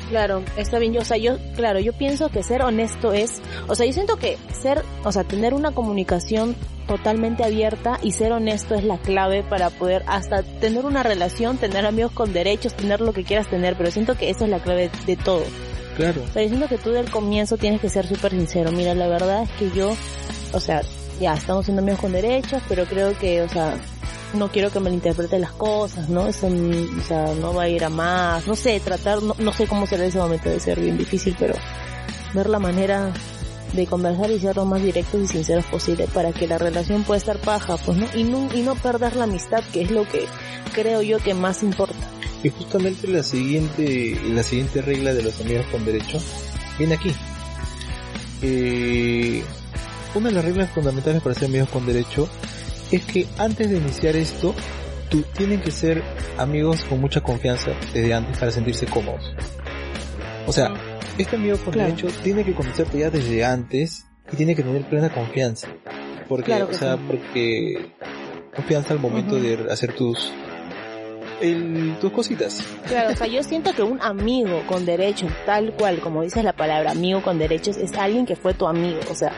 Claro, está bien. Yo, o sea, yo, claro, yo pienso que ser honesto es, o sea, yo siento que ser, o sea, tener una comunicación totalmente abierta y ser honesto es la clave para poder hasta tener una relación, tener amigos con derechos, tener lo que quieras tener, pero siento que eso es la clave de todo. Claro. O sea, yo siento que tú del comienzo tienes que ser súper sincero. Mira, la verdad es que yo, o sea, ya estamos siendo amigos con derechos, pero creo que, o sea, no quiero que me interprete las cosas, ¿no? Eso, o sea, no va a ir a más, no sé, tratar, no, no sé cómo será ese momento, de ser bien difícil, pero ver la manera de conversar y ser lo más directos y sinceros posible para que la relación pueda estar paja, pues, ¿no? Y no, y no perder la amistad, que es lo que creo yo que más importa. Y justamente la siguiente, la siguiente regla de los amigos con derecho viene aquí. Eh, una de las reglas fundamentales para ser amigos con derecho es que antes de iniciar esto, tú tienen que ser amigos con mucha confianza desde antes para sentirse cómodos. O sea, este amigo con Claro. derecho tiene que conocerte ya desde antes y tiene que tener plena confianza. Porque, Claro o sea, sí. porque confianza al momento de hacer tus el, tus cositas. Claro, o sea, yo siento que un amigo con derechos, tal cual, como dices la palabra, amigo con derechos, es alguien que fue tu amigo. O sea,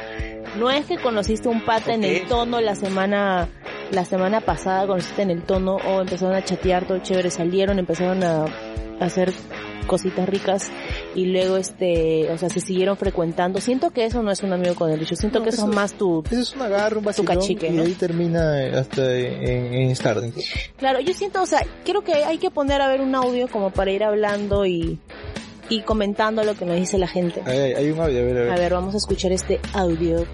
no es que conociste un pata en el tono la semana, la semana pasada conociste en el tono o empezaron a chatear todo chévere, salieron, empezaron a, a hacer cositas ricas y luego este, o sea, se siguieron frecuentando. Siento que eso no es un amigo con derechos, siento No, que eso eso- es más tu, Eso es un agarro, un vacilón cachique, y ¿no? ahí termina hasta en, en Starling. Claro, yo siento, o sea, creo que hay que poner a ver un audio como para ir hablando y, y comentando lo que nos dice la gente. Hay, un audio, a ver, a ver. A ver, vamos a escuchar este audio.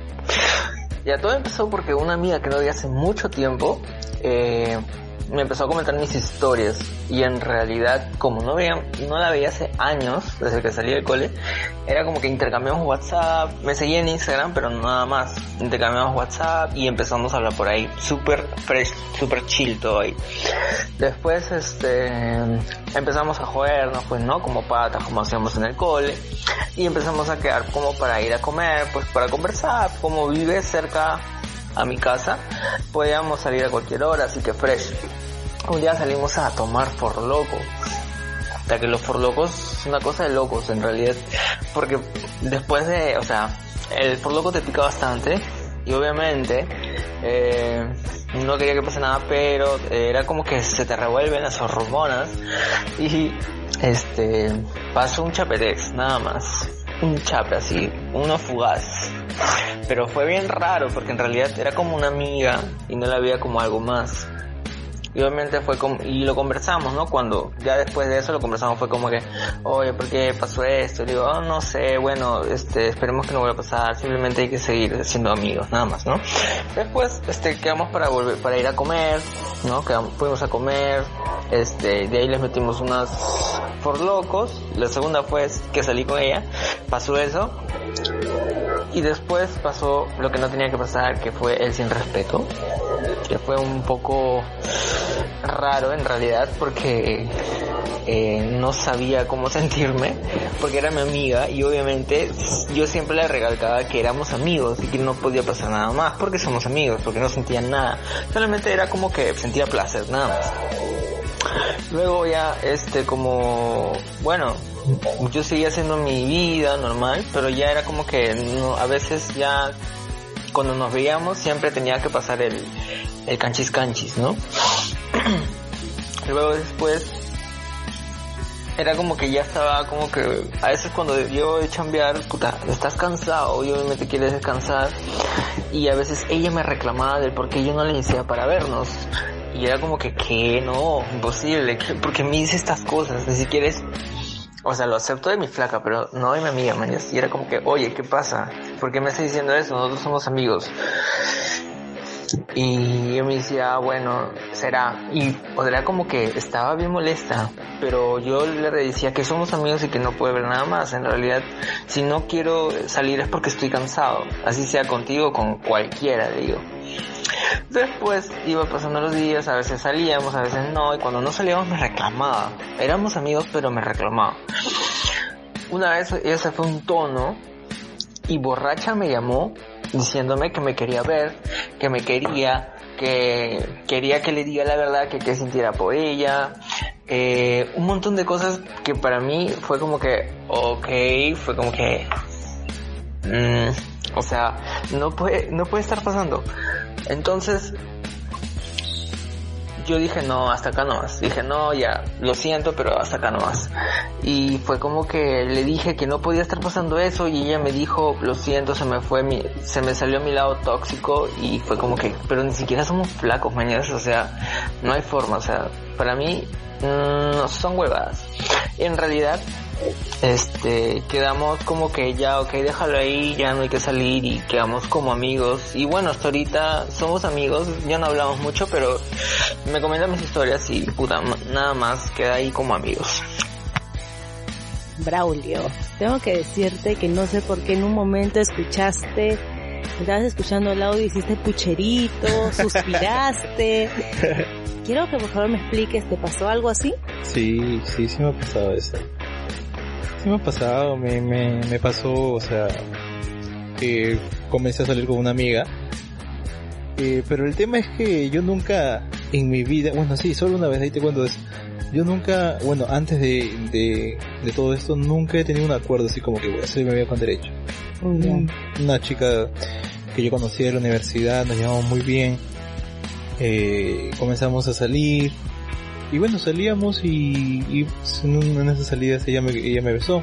Ya todo empezó porque una amiga que no vi hace mucho tiempo eh, me empezó a comentar mis historias y en realidad como no veía, no la veía hace años desde que salí del cole, era como que intercambiamos WhatsApp, me seguía en Instagram pero nada más, intercambiamos WhatsApp y empezamos a hablar por ahí, súper fresh, súper chill todo ahí. Después este empezamos a jodernos pues no como patas como hacíamos en el cole y empezamos a quedar como para ir a comer, pues para conversar, como vive cerca a mi casa, podíamos salir a cualquier hora, así que fresh. Un día salimos a tomar por loco. Hasta que los por locos es una cosa de locos en realidad, porque después de, o sea, el por loco te pica bastante y obviamente eh, no quería que pase nada, pero era como que se te revuelven las hormonas y este pasó un chapetex, nada más. Un chape así, uno fugaz. Pero fue bien raro porque en realidad era como una amiga y no la veía como algo más. Y obviamente fue como, y lo conversamos, ¿no? Cuando ya después de eso lo conversamos fue como que, oye, ¿por qué pasó esto? Digo, oh, no sé, bueno, este, esperemos que no vuelva a pasar, simplemente hay que seguir siendo amigos, nada más, ¿no? Después, este, quedamos para volver, para ir a comer, ¿no? Quedamos, fuimos a comer, este, de ahí les metimos unas por locos, la segunda fue que salí con ella, pasó eso, y después pasó lo que no tenía que pasar, que fue el sin respeto, que fue un poco raro en realidad porque eh, no sabía cómo (laughs) sentirme, porque era mi amiga y obviamente yo siempre le recalcaba que éramos amigos y que no podía pasar nada más porque somos amigos, porque no sentía nada, solamente era como que sentía placer, nada más. Luego ya, este, como, bueno, yo seguía haciendo mi vida normal, pero ya era como que no, a veces ya cuando nos veíamos siempre tenía que pasar el, el canchis canchis, ¿no? Luego después era como que ya estaba como que a veces cuando yo de chambear, puta, estás cansado y obviamente quieres descansar y a veces ella me reclamaba del por qué yo no le decía para vernos y era como que que no, imposible, que- porque me dice estas cosas, ni siquiera es o sea, lo acepto de mi flaca, pero no de mi amiga, man. Y era como que, oye, ¿qué pasa? ¿Por qué me estás diciendo eso? Nosotros somos amigos. Y yo me decía, ah, bueno, será. Y o sea, era como que estaba bien molesta, pero yo le decía que somos amigos y que no puede ver nada más. En realidad, si no quiero salir es porque estoy cansado. Así sea contigo o con cualquiera, digo. Después iba pasando los días, a veces salíamos, a veces no, y cuando no salíamos me reclamaba. Éramos amigos, pero me reclamaba. Una vez ese fue un tono y borracha me llamó diciéndome que me quería ver, que me quería, que quería que le diga la verdad, que que sintiera por ella, eh, un montón de cosas que para mí fue como que, ok, fue como que, mm, o sea, no puede, no puede estar pasando. Entonces, yo dije no, hasta acá nomás. Dije no, ya, lo siento, pero hasta acá nomás. Y fue como que le dije que no podía estar pasando eso y ella me dijo, lo siento, se me fue mi, se me salió mi lado tóxico y fue como que, pero ni siquiera somos flacos, mañana, o sea, no hay forma, o sea, para mí mm, no son huevadas. En realidad, este, quedamos como que ya, ok, déjalo ahí, ya no hay que salir y quedamos como amigos. Y bueno, hasta ahorita somos amigos, ya no hablamos mucho, pero me comentan mis historias y puta, nada más queda ahí como amigos. Braulio, tengo que decirte que no sé por qué en un momento escuchaste, estabas escuchando el audio, hiciste pucherito, (laughs) suspiraste. Quiero que por favor me expliques, ¿te pasó algo así? Sí, sí, sí me ha pasado eso. Sí me ha pasado, me, me, me pasó, o sea, comencé a salir con una amiga. Eh, pero el tema es que yo nunca en mi vida, bueno sí, solo una vez, ahí te cuento eso. Yo nunca, bueno, antes de, de, de todo esto, nunca he tenido un acuerdo así como que voy a ser mi con derecho. Un- Una chica que yo conocí en la universidad, nos llevamos muy bien. Eh, comenzamos a salir, y bueno, salíamos y, y pues, en una de esas salidas ella me, ella me besó.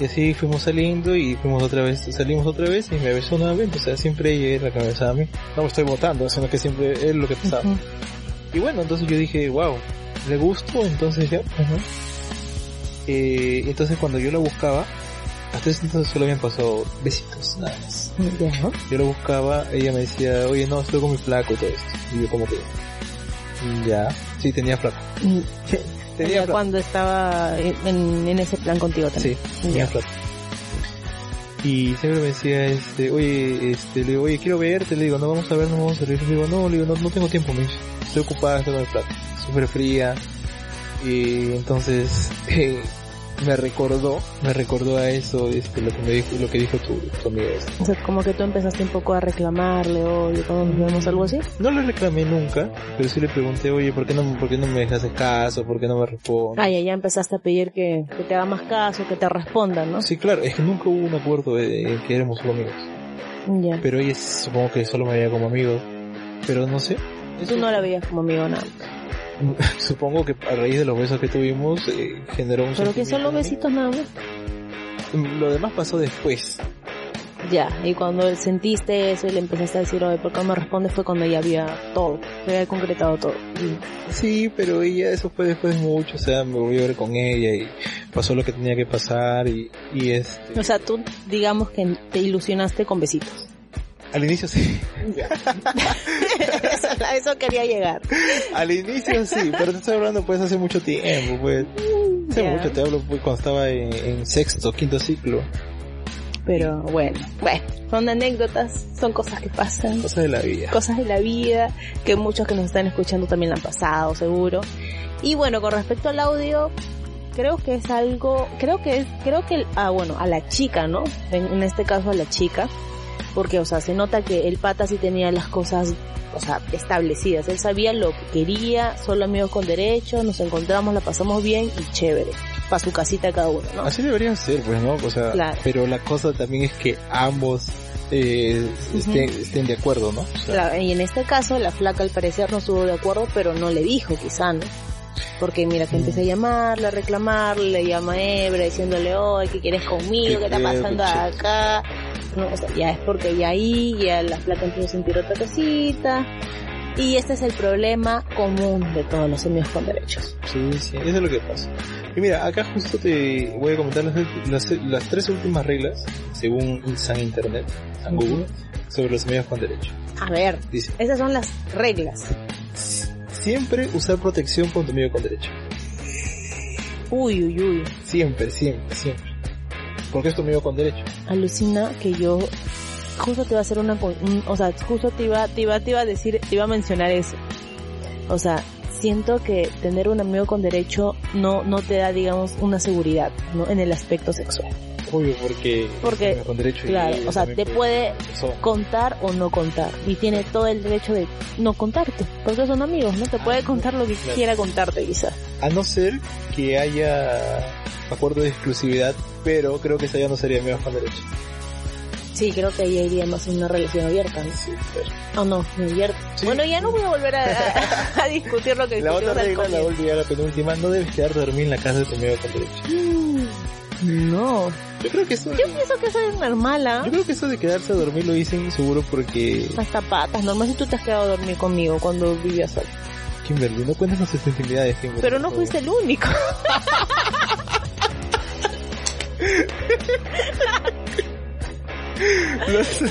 Y así fuimos saliendo y fuimos otra vez, salimos otra vez y me besó nuevamente. O sea, siempre ella era la que me besaba a mí. No me estoy votando, sino que siempre es lo que pasaba. Y bueno, entonces yo dije, wow, le gusto, entonces ya, ¿no? Eh, entonces cuando yo la buscaba, hasta ese entonces solo habían pasado besitos, nada más. Yo la buscaba, ella me decía, oye no, estoy con mi flaco y todo esto. Y yo como que, ya, sí tenía flaco. Mm, (laughs) Tenía cuando estaba en, en ese plan contigo también. Sí, tenía flaco. Y siempre me decía, este, oye, este, le digo, oye, quiero verte, le digo, no vamos a ver, no vamos a ver, le digo, no, le digo, no, no tengo tiempo, me dice, estoy ocupada, estoy con el plato, súper fría, y entonces, (laughs) eh, me recordó, me recordó a eso, este, lo que me dijo, lo que dijo tu, tu amiga esta. O sea, como que tú empezaste un poco a reclamarle, oye, cuando nos vemos algo así. No le reclamé nunca, pero sí le pregunté, oye, ¿por qué no, por qué no me dejas caso? ¿Por qué no me respondes? Ah, ya, ya empezaste a pedir que, que te haga más caso, que te respondan, ¿no? Sí, claro, es que nunca hubo un acuerdo de, que éramos solo amigos. Ya. Pero ella supongo que solo me veía como amigo. Pero no sé. Tú no la veías como amigo nada. (laughs) Supongo que a raíz de los besos que tuvimos eh, generó un Pero que en mí. besitos nada más. Lo demás pasó después. Ya, y cuando sentiste eso y le empezaste a decir, oye, ¿por qué no me respondes? Fue cuando ya había todo, se había concretado todo. Sí, pero ella, eso fue después de mucho. O sea, me volví a ver con ella y pasó lo que tenía que pasar y, y este... O sea, tú, digamos que te ilusionaste con besitos. Al inicio sí. eso, (laughs) a eso quería llegar. Al inicio sí, pero te estoy hablando pues hace mucho tiempo, pues. Hace mucho te hablo pues cuando estaba en, en sexto, quinto ciclo. Pero bueno, bueno, son anécdotas, son cosas que pasan. Cosas de la vida. cosas de la vida que muchos que nos están escuchando también la han pasado, seguro. Y bueno, con respecto al audio, creo que es algo, creo que es, creo que, ah, bueno, a la chica, ¿no? En, en este caso a la chica, porque, o sea, se nota que el pata sí tenía las cosas, o sea, establecidas. Él sabía lo que quería, solo amigos con derechos, nos encontramos, la pasamos bien y chévere. Para su casita cada uno, ¿no? Así debería ser, pues, ¿no? O sea, Claro. pero la cosa también es que ambos eh, estén, estén de acuerdo, ¿no? O sea, Claro, y en este caso la flaca al parecer no estuvo de acuerdo, pero no le dijo quizá, ¿no? Porque mira que empieza a llamarle, a reclamarle, le llama a Ebra diciéndole, oye, ¿qué quieres conmigo? ¿Qué está ¿Qué quieres, pasando acá? No, o sea, ya es porque ya ahí, ya la flaca empieza a sentir otra cosita. Y este es el problema común de todos los amigos con derechos. Sí, sí, eso es lo que pasa. Y mira, acá justo te voy a comentar las, las, las tres últimas reglas, según San Internet, San Google, sobre los amigos con derecho. A ver, Dice, esas son las reglas. siempre usar protección con tu amigo con derecho. Uy, uy, uy. Siempre, siempre, siempre. Porque es tu amigo con derecho. alucina que yo justo te iba a hacer una un- o sea justo te iba te iba te iba a decir te iba a mencionar eso. O sea siento que tener un amigo con derecho no no te da digamos una seguridad no en el aspecto sexual Obvio, porque, con derecho claro o sea te puede contar o no contar y tiene todo el derecho de no contarte porque son amigos no te puede contar lo que Claro. quiera contarte quizás A no ser que haya acuerdo de exclusividad, pero creo que esa ya no sería amigos con derecho. Sí, creo que ella iría más en una relación abierta, ¿no? Sí, claro. Oh, no, no abierta. Sí. Bueno, ya no voy a volver a, a- (laughs) a discutir lo que La otra regla, la última, la penúltima, no debes quedarte a dormir en la casa de tu amigo con derecho. (gasps) (laughs) No. Yo creo que eso, Yo pienso que eso es normal, ¿ah? yo creo que eso de quedarse a dormir lo dicen seguro porque Hasta patas, normal si tú te has quedado a dormir conmigo cuando vivías solo. Kimberly, no cuentes sus intimidades, Kimberly. Pero no fuiste el único. Lo sé,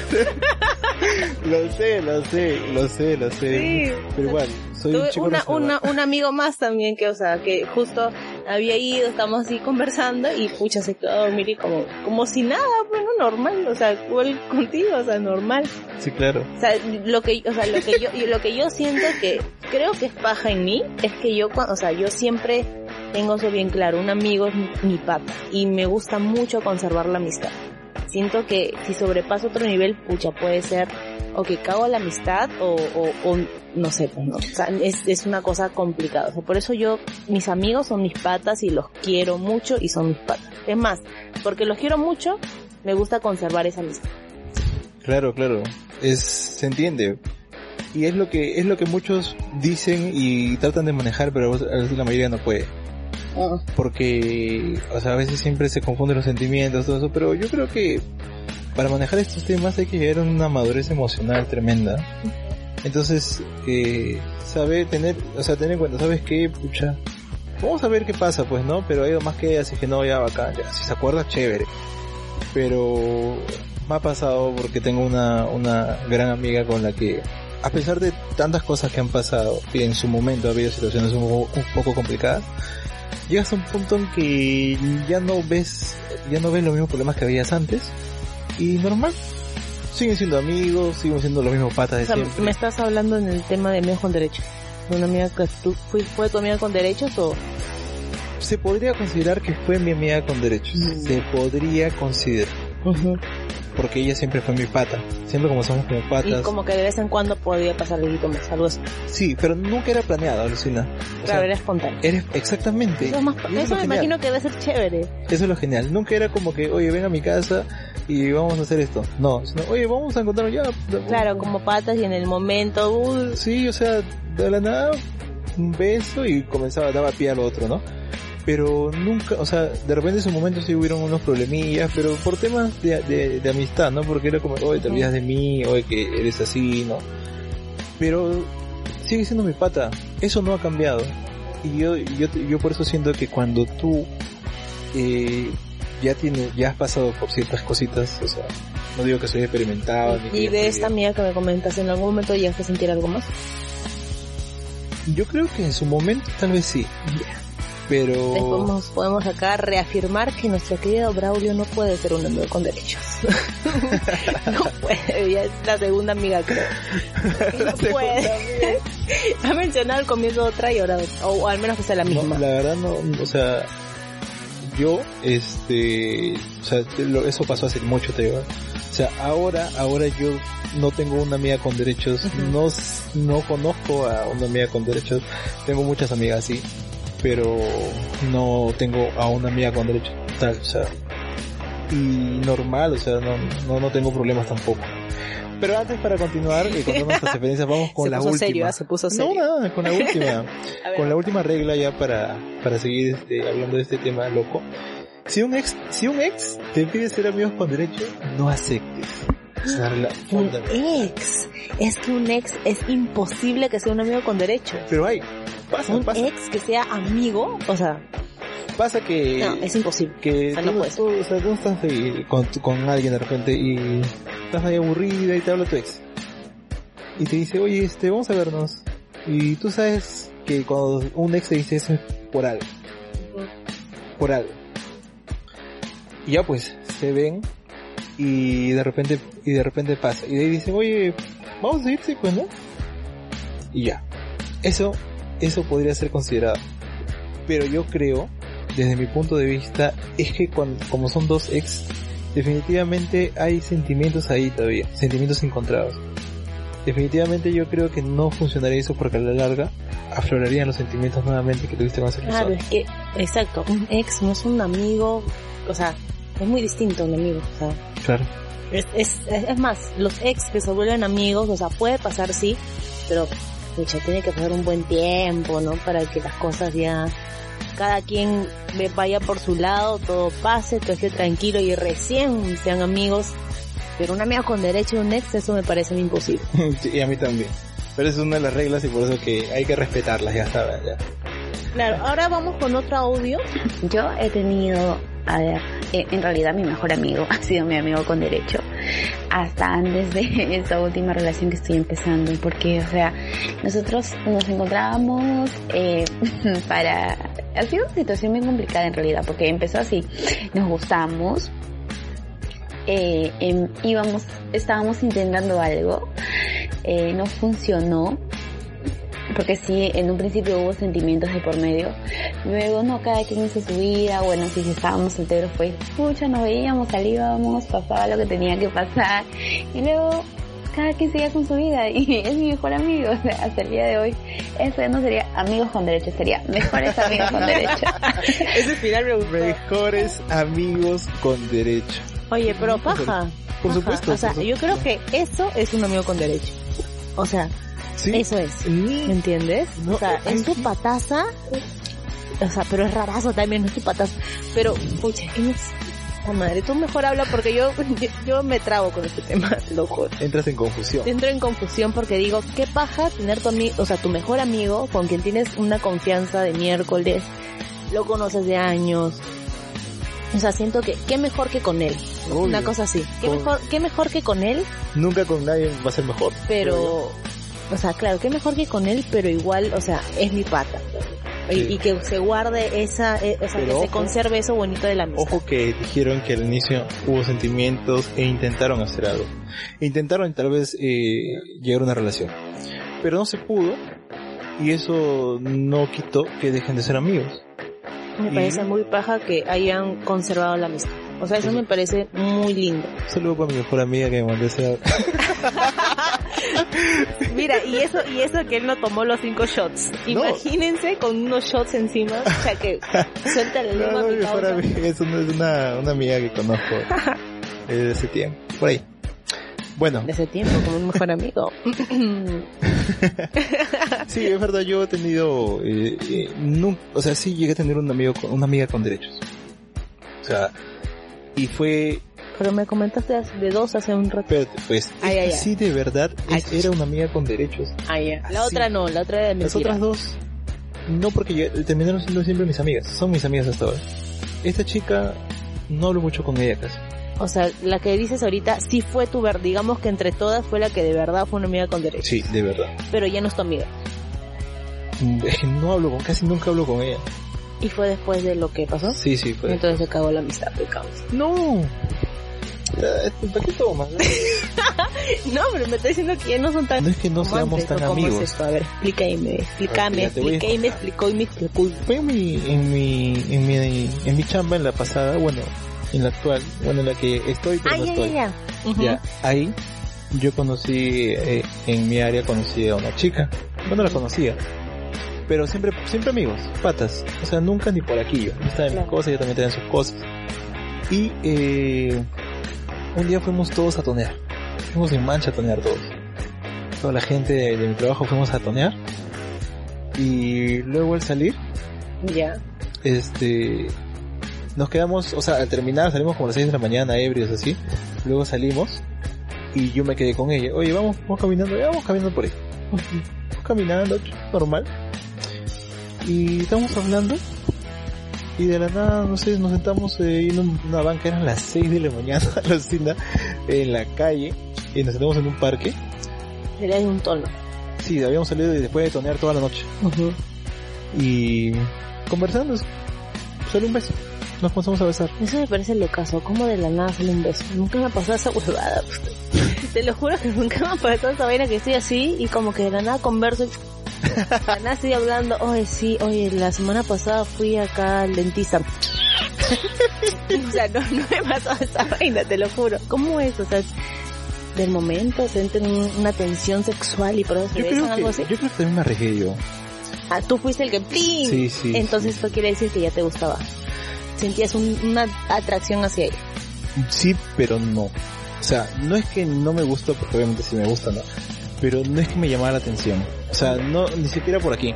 lo sé, lo sé, lo sé, lo sé. Sí. Pero igual, soy un Tuve chico una, reservado. una, un amigo más también que, o sea, que justo había ido, estamos así conversando y pucha, se quedó a dormir y como, como si nada, bueno, normal, o sea, igual contigo, o sea, normal. Sí, claro. O sea, lo que, o sea, lo que yo, lo que yo siento que creo que es paja en mí, es que yo, o sea, yo siempre tengo eso bien claro, un amigo es mi, mi pata y me gusta mucho conservar la amistad. Siento que si sobrepaso otro nivel, pucha, puede ser o que cago la amistad o, o, o no sé, pues no. O sea, es, es una cosa complicada. O sea, por eso yo, mis amigos son mis patas y los quiero mucho y son mis patas. Es más, porque los quiero mucho, me gusta conservar esa amistad. Claro, claro. Es, se entiende. Y es lo que, es lo que muchos dicen y tratan de manejar, pero a veces la mayoría no puede. Porque, o sea, a veces siempre se confunden los sentimientos, todo eso, pero yo creo que para manejar estos temas hay que llegar a una madurez emocional tremenda. Entonces, eh, sabe tener, o sea, tener en cuenta, ¿sabes qué? Pucha, vamos a ver qué pasa, pues, ¿no? Pero ha ido más que así que no, ya bacán, ya, si se acuerda, chévere. Pero me ha pasado porque tengo una, una gran amiga con la que, a pesar de tantas cosas que han pasado, y en su momento ha habido situaciones un un poco complicadas, llegas a un punto en que ya no ves, ya no ves los mismos problemas que habías antes, y normal. Siguen siendo amigos, siguen siendo los mismos patas de O sea, siempre. me estás hablando en el tema de amigos con derechos. ¿De una amiga que tú fui- fue tu amiga con derechos o...? Se podría considerar que fue mi amiga con derechos. Mm. Se podría considerar. Porque ella siempre fue mi pata. Siempre como somos como Y patas. como que de vez en cuando podía pasar algo más, algo así. Sí, pero nunca era planeado, Alucina. O Claro, sea, era espontáneo. eres exactamente. Eso, más- Y me genial. imagino que debe ser chévere. Eso es lo genial. Nunca era como que, oye, ven a mi casa y vamos a hacer esto. No, sino, oye, vamos a encontrarnos ya. Claro, como patas y en el momento... uh, Sí, o sea, de la nada, un beso y comenzaba, daba pie al otro, ¿no? Pero nunca, o sea, de repente en su momento sí hubieron unos problemillas, pero por temas de, de, de amistad, ¿no? Porque era como, oye, te olvidas de mí, oye, que eres así, ¿no? Pero sigue siendo mi pata, eso no ha cambiado. Y yo, yo, yo por eso siento que cuando tú eh, ya tienes, ya has pasado por ciertas cositas, o sea, no digo que soy experimentado. ni Y de esta amiga que me comentas, ¿en algún momento llegaste a sentir algo más? Yo creo que en su momento tal vez sí. Pero... Podemos, podemos acá reafirmar que nuestro querido Braulio no puede ser un amigo con derechos. (laughs) no puede, ya es la segunda amiga creo. (laughs) No puede. (laughs) ha mencionado al comienzo otra y ahora otra, o al menos que sea la No, misma. la verdad no, o sea, yo, este, o sea, lo- eso pasó hace mucho, te digo. O sea, ahora, ahora yo no tengo una amiga con derechos, no, no conozco a una amiga con derechos, tengo muchas amigas así, pero no tengo a una amiga con derechos, tal, o sea, y normal, o sea, no, no, no tengo problemas tampoco. Pero antes para continuar y contar nuestras (laughs) experiencias, vamos con se la puso última. serio, ah, se puso No, serio. nada, con la (laughs) última. Con la última regla ya para, para seguir este, hablando de este tema loco. Si un ex, si un ex te pide ser amigos con derecho, no aceptes. Un ex. Es que un ex es imposible que sea un amigo con derechos. Pero hay, pasa, Un pasa, ex que sea amigo, o sea, pasa que, no, es imposible. que o sea, tú, no puede ser. tú- o sea, tú estás ahí con, con alguien de repente y estás ahí aburrida y te habla tu ex. Y te dice, oye, este, vamos a vernos. Y tú sabes que cuando un ex te dice eso es por algo. por algo. Y ya pues, se ven y de repente, y de repente pasa. Y de ahí dicen, oye, vamos a irse pues, ¿no? Y ya. Eso, eso podría ser considerado. Pero yo creo, desde mi punto de vista, es que cuando, como son dos ex, definitivamente hay sentimientos ahí todavía, sentimientos encontrados. Definitivamente yo creo que no funcionaría eso porque a la larga aflorarían los sentimientos nuevamente que tuviste con esa Claro, persona. es que, exacto, un ex no es un amigo, o sea, es muy distinto a un amigo, o sea, Claro. Es, es, es más, los ex que se vuelven amigos, o sea, puede pasar sí, pero tiene que pasar un buen tiempo, ¿no? Para que las cosas ya cada quien ve- vaya por su lado, todo pase, todo esté tranquilo y recién sean amigos. Pero un amigo con derecho a un ex, eso me parece imposible. (laughs) Sí, y a mí también. Pero esa es una de las reglas y por eso que hay que respetarlas, ya saben. Ya. Claro, ahora vamos con otro audio. Yo he tenido, a ver, eh, en realidad mi mejor amigo (laughs) ha sido mi amigo con derecho. Hasta antes de (laughs) esta última relación que estoy empezando. Porque, o sea, nosotros nos encontrábamos eh, (laughs) para... Ha sido una situación muy complicada en realidad. Porque empezó así. Nos gustamos. Eh, em, íbamos, estábamos intentando algo. no funcionó. Porque sí, en un principio hubo sentimientos de por medio. Luego, no, cada quien hizo su vida. Bueno, si estábamos solteros, pues, pucha, nos veíamos, salíamos, pasaba lo que tenía que pasar. Y luego, cada quien seguía con su vida. Y (laughs) es mi mejor amigo. O sea, hasta el día de hoy, eso ya no sería amigos con derecho, sería mejores amigos con derecho. (laughs) Ese final me gustó. Mejores amigos con derecho. Oye, pero paja. Por paja. supuesto. O sea, por yo creo que eso es un amigo con derecho. O sea, Sí. eso es. ¿Me entiendes? No, o sea, es tu sí. pataza. O sea, pero es rarazo también, no es tu pataza. Pero, pucha, es oh, madre, tú mejor habla porque yo, (laughs) yo, yo me trago con este tema, (laughs) loco. Entras en confusión. Entro en confusión porque digo, qué paja tener tu amigo, o sea, tu mejor amigo con quien tienes una confianza de miércoles, lo conoces de años. O sea, siento que qué mejor que con él. Obvio. Una cosa así. Qué Con- mejor, qué mejor que con él, Nunca con nadie va a ser mejor. pero, o sea, claro, qué mejor que con él, pero igual, o sea, es mi pata. Y, Sí. y que se guarde esa, eh, o sea, Pero que se conserve eso bonito de la amistad. Ojo que dijeron que al inicio hubo sentimientos e intentaron hacer algo. Intentaron tal vez eh, llegar a una relación. Pero no se pudo y eso no quitó que dejen de ser amigos. Me y- parece muy paja que hayan conservado la amistad. O sea, eso me parece muy lindo. Un saludo para mi mejor amiga que me mandó ese... (laughs) Mira, y eso, y eso que él no tomó los cinco shots. No. Imagínense con unos shots encima, o sea que (laughs) suelta la No, lengua a no, mi mi mejor amiga, es una, es una, una amiga que conozco eh, (laughs) desde ese tiempo. Por ahí. Bueno, De ese tiempo, como un mejor amigo. sí, es verdad, yo he tenido, eh, eh, o sea, sí llegué a tener un amigo, con, una amiga con derechos. O sea, y fue, Pero me comentaste de dos hace un rato. espérate, pues, Ay, ay, ay. sí de verdad Ay. es- era una amiga con derechos. Ah, ya. La otra no, la otra era de Las mentira. otras dos, no porque ya- terminaron siendo siempre mis amigas, son mis amigas hasta ahora. Esta chica, no hablo mucho con ella casi. O sea, la que dices ahorita sí fue tu ver, digamos que entre todas fue la que de verdad fue una amiga con derecho. Sí, de verdad. Pero ya no es tu amiga. Es (laughs) que no hablo con, casi nunca hablo con ella. Y fue después de lo que pasó. Sí, sí, fue. Entonces se cagó la amistad, de caos. No. ¿Para qué tomas? No, pero me está diciendo que ya no son tan No es que no seamos tan ¿o cómo amigos. Es esto? A ver, explícame, explícame, expliqué y me explicó y me explicó. Fue en mi, en mi, en mi, en mi chamba en la pasada, bueno, en la actual, bueno, en la que estoy, pero Ah, no ya, estoy. ya, ya. Ujú. Ya, ahí yo conocí, eh, en mi área conocí a una chica. Yo no la conocía. Pero siempre, siempre amigos, patas. O sea, nunca ni por aquí yo. Yo estaba en mis cosas, ella también tenía sus cosas. Y, eh, un día fuimos todos a tonear. Fuimos en mancha a tonear todos. Toda la gente de, de mi trabajo fuimos a tonear. Y luego al salir, Ya. este nos quedamos, o sea, al terminar salimos como a las 6 de la mañana, ebrios así, luego salimos y yo me quedé con ella, oye, vamos, vamos caminando, vamos caminando por ahí, vamos caminando, normal, y estamos hablando y de la nada, no sé, nos sentamos eh, en un- una banca, eran las 6 de la mañana, (laughs) alucina, en la calle, y nos sentamos en un parque, Sería de un tono. sí, habíamos salido y después de tonear toda la noche, y conversando, salió un beso, nos comenzamos a besar. Eso me parece locazo, como de la nada sale un beso. Nunca me ha pasado esa huevada. (laughs) Te lo juro que nunca me ha pasado esa vaina que estoy así y como que de la nada converso y (laughs) nada estoy hablando, oye sí, oye, la semana pasada fui acá al dentista. (laughs) o sea, no, no me pasó esa vaina, te lo juro. ¿Cómo es? O sea, del momento sienten un- una tensión sexual y por eso se besan algo así. yo creo que también me arriesgué yo. Ah, tú fuiste el que. Sí, sí. Entonces esto quiere decir que ya te gustaba. Sentías un- una atracción hacia ella. Sí, pero no. sea, no es que no me gusta, porque obviamente sí me gusta, ¿no? Pero no es que me llamara la atención. O sea, no, ni siquiera por aquí.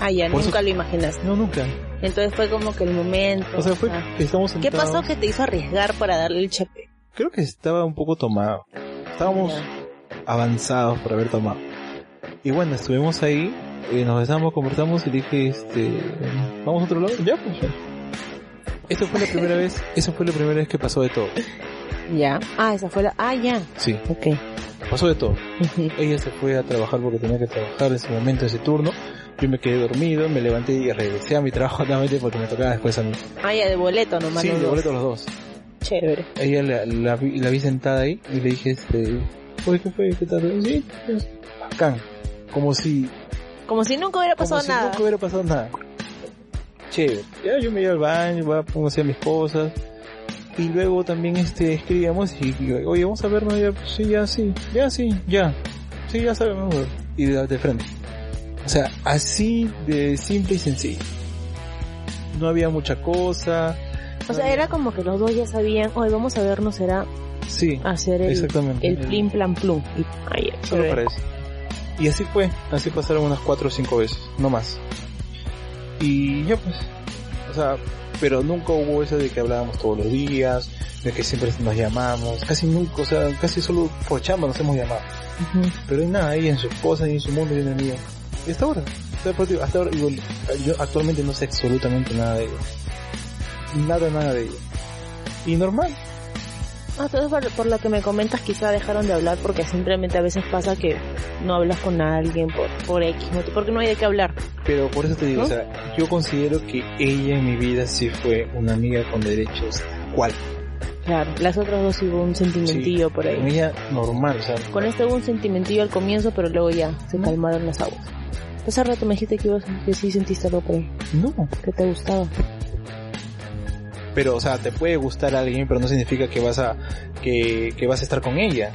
Ah, ya, Por nunca eso- lo imaginaste. No, nunca. Entonces fue como que el momento. O sea, fue ah. que estamos ¿Qué sentados. pasó que te hizo arriesgar para darle el chepe? Creo que estaba un poco tomado. Estábamos Ya. avanzados por haber tomado. Y bueno, estuvimos ahí, eh, nos besamos, conversamos y dije, este, ¿vamos a otro lado? Ya, pues ya. Esta fue la primera (laughs) vez, esa fue la primera vez que pasó de todo. Ya. Ah, esa fue la... Ah, ya. Sí, Ok. Pasó de todo. Ella se fue a trabajar porque tenía que trabajar en ese momento, ese turno. Yo me quedé dormido, me levanté y regresé a mi trabajo nuevamente porque me tocaba después a mí. Ah, ya, de boleto nomás. Sí, de dos. boleto los dos. Chévere. Ella la, la, vi, la vi sentada ahí y le dije, este, oye, ¿qué fue? ¿Qué tal? Sí, pues, bacán. Como si, Como si nunca hubiera como pasado si nada. nunca hubiera pasado nada. Chévere. Ya yo me iba al baño, pongo a hacer mis cosas. Y luego también este escribíamos y, y, oye, vamos a vernos ya, pues, sí, ya, sí, ya, sí, ya. Sí, ya sabemos. Y de, de frente. O sea, así de simple y sencillo. No había mucha cosa. O sea, era como que los dos ya sabían, hoy vamos a vernos, era Sí, hacer el, exactamente. el plim plan plum. Y, ay, Solo para eso. Y así fue, así pasaron unas cuatro o cinco veces, no más. Y ya pues, o sea, pero nunca hubo eso de que hablábamos todos los días, de que siempre nos llamamos, casi nunca, o sea, casi solo por chamba nos hemos llamado. Pero hay nada, ella en sus cosas y en su mundo y en el mío. Y hasta ahora, pues, hasta ahora, digo, yo actualmente no sé absolutamente nada de ella. Nada, nada de ella. Y normal, Ah, entonces por, por lo que me comentas quizá dejaron de hablar porque simplemente a veces pasa que no hablas con alguien por, por X motivo, porque no hay de qué hablar. Pero por eso te digo, ¿No? o sea, yo considero que ella en mi vida sí fue una amiga con derechos. ¿Cuál? Claro, las otras dos hubo un sentimentillo por Con ahí. ella normal, o sea, Con este hubo un sentimentillo al comienzo, pero luego ya se No. calmaron las aguas. Hace rato me dijiste que, ibas, que sí sentiste algo por ahí, no. que te gustaba. Pero, o sea, te puede gustar a alguien, pero no significa que vas a, que, que vas a estar con ella.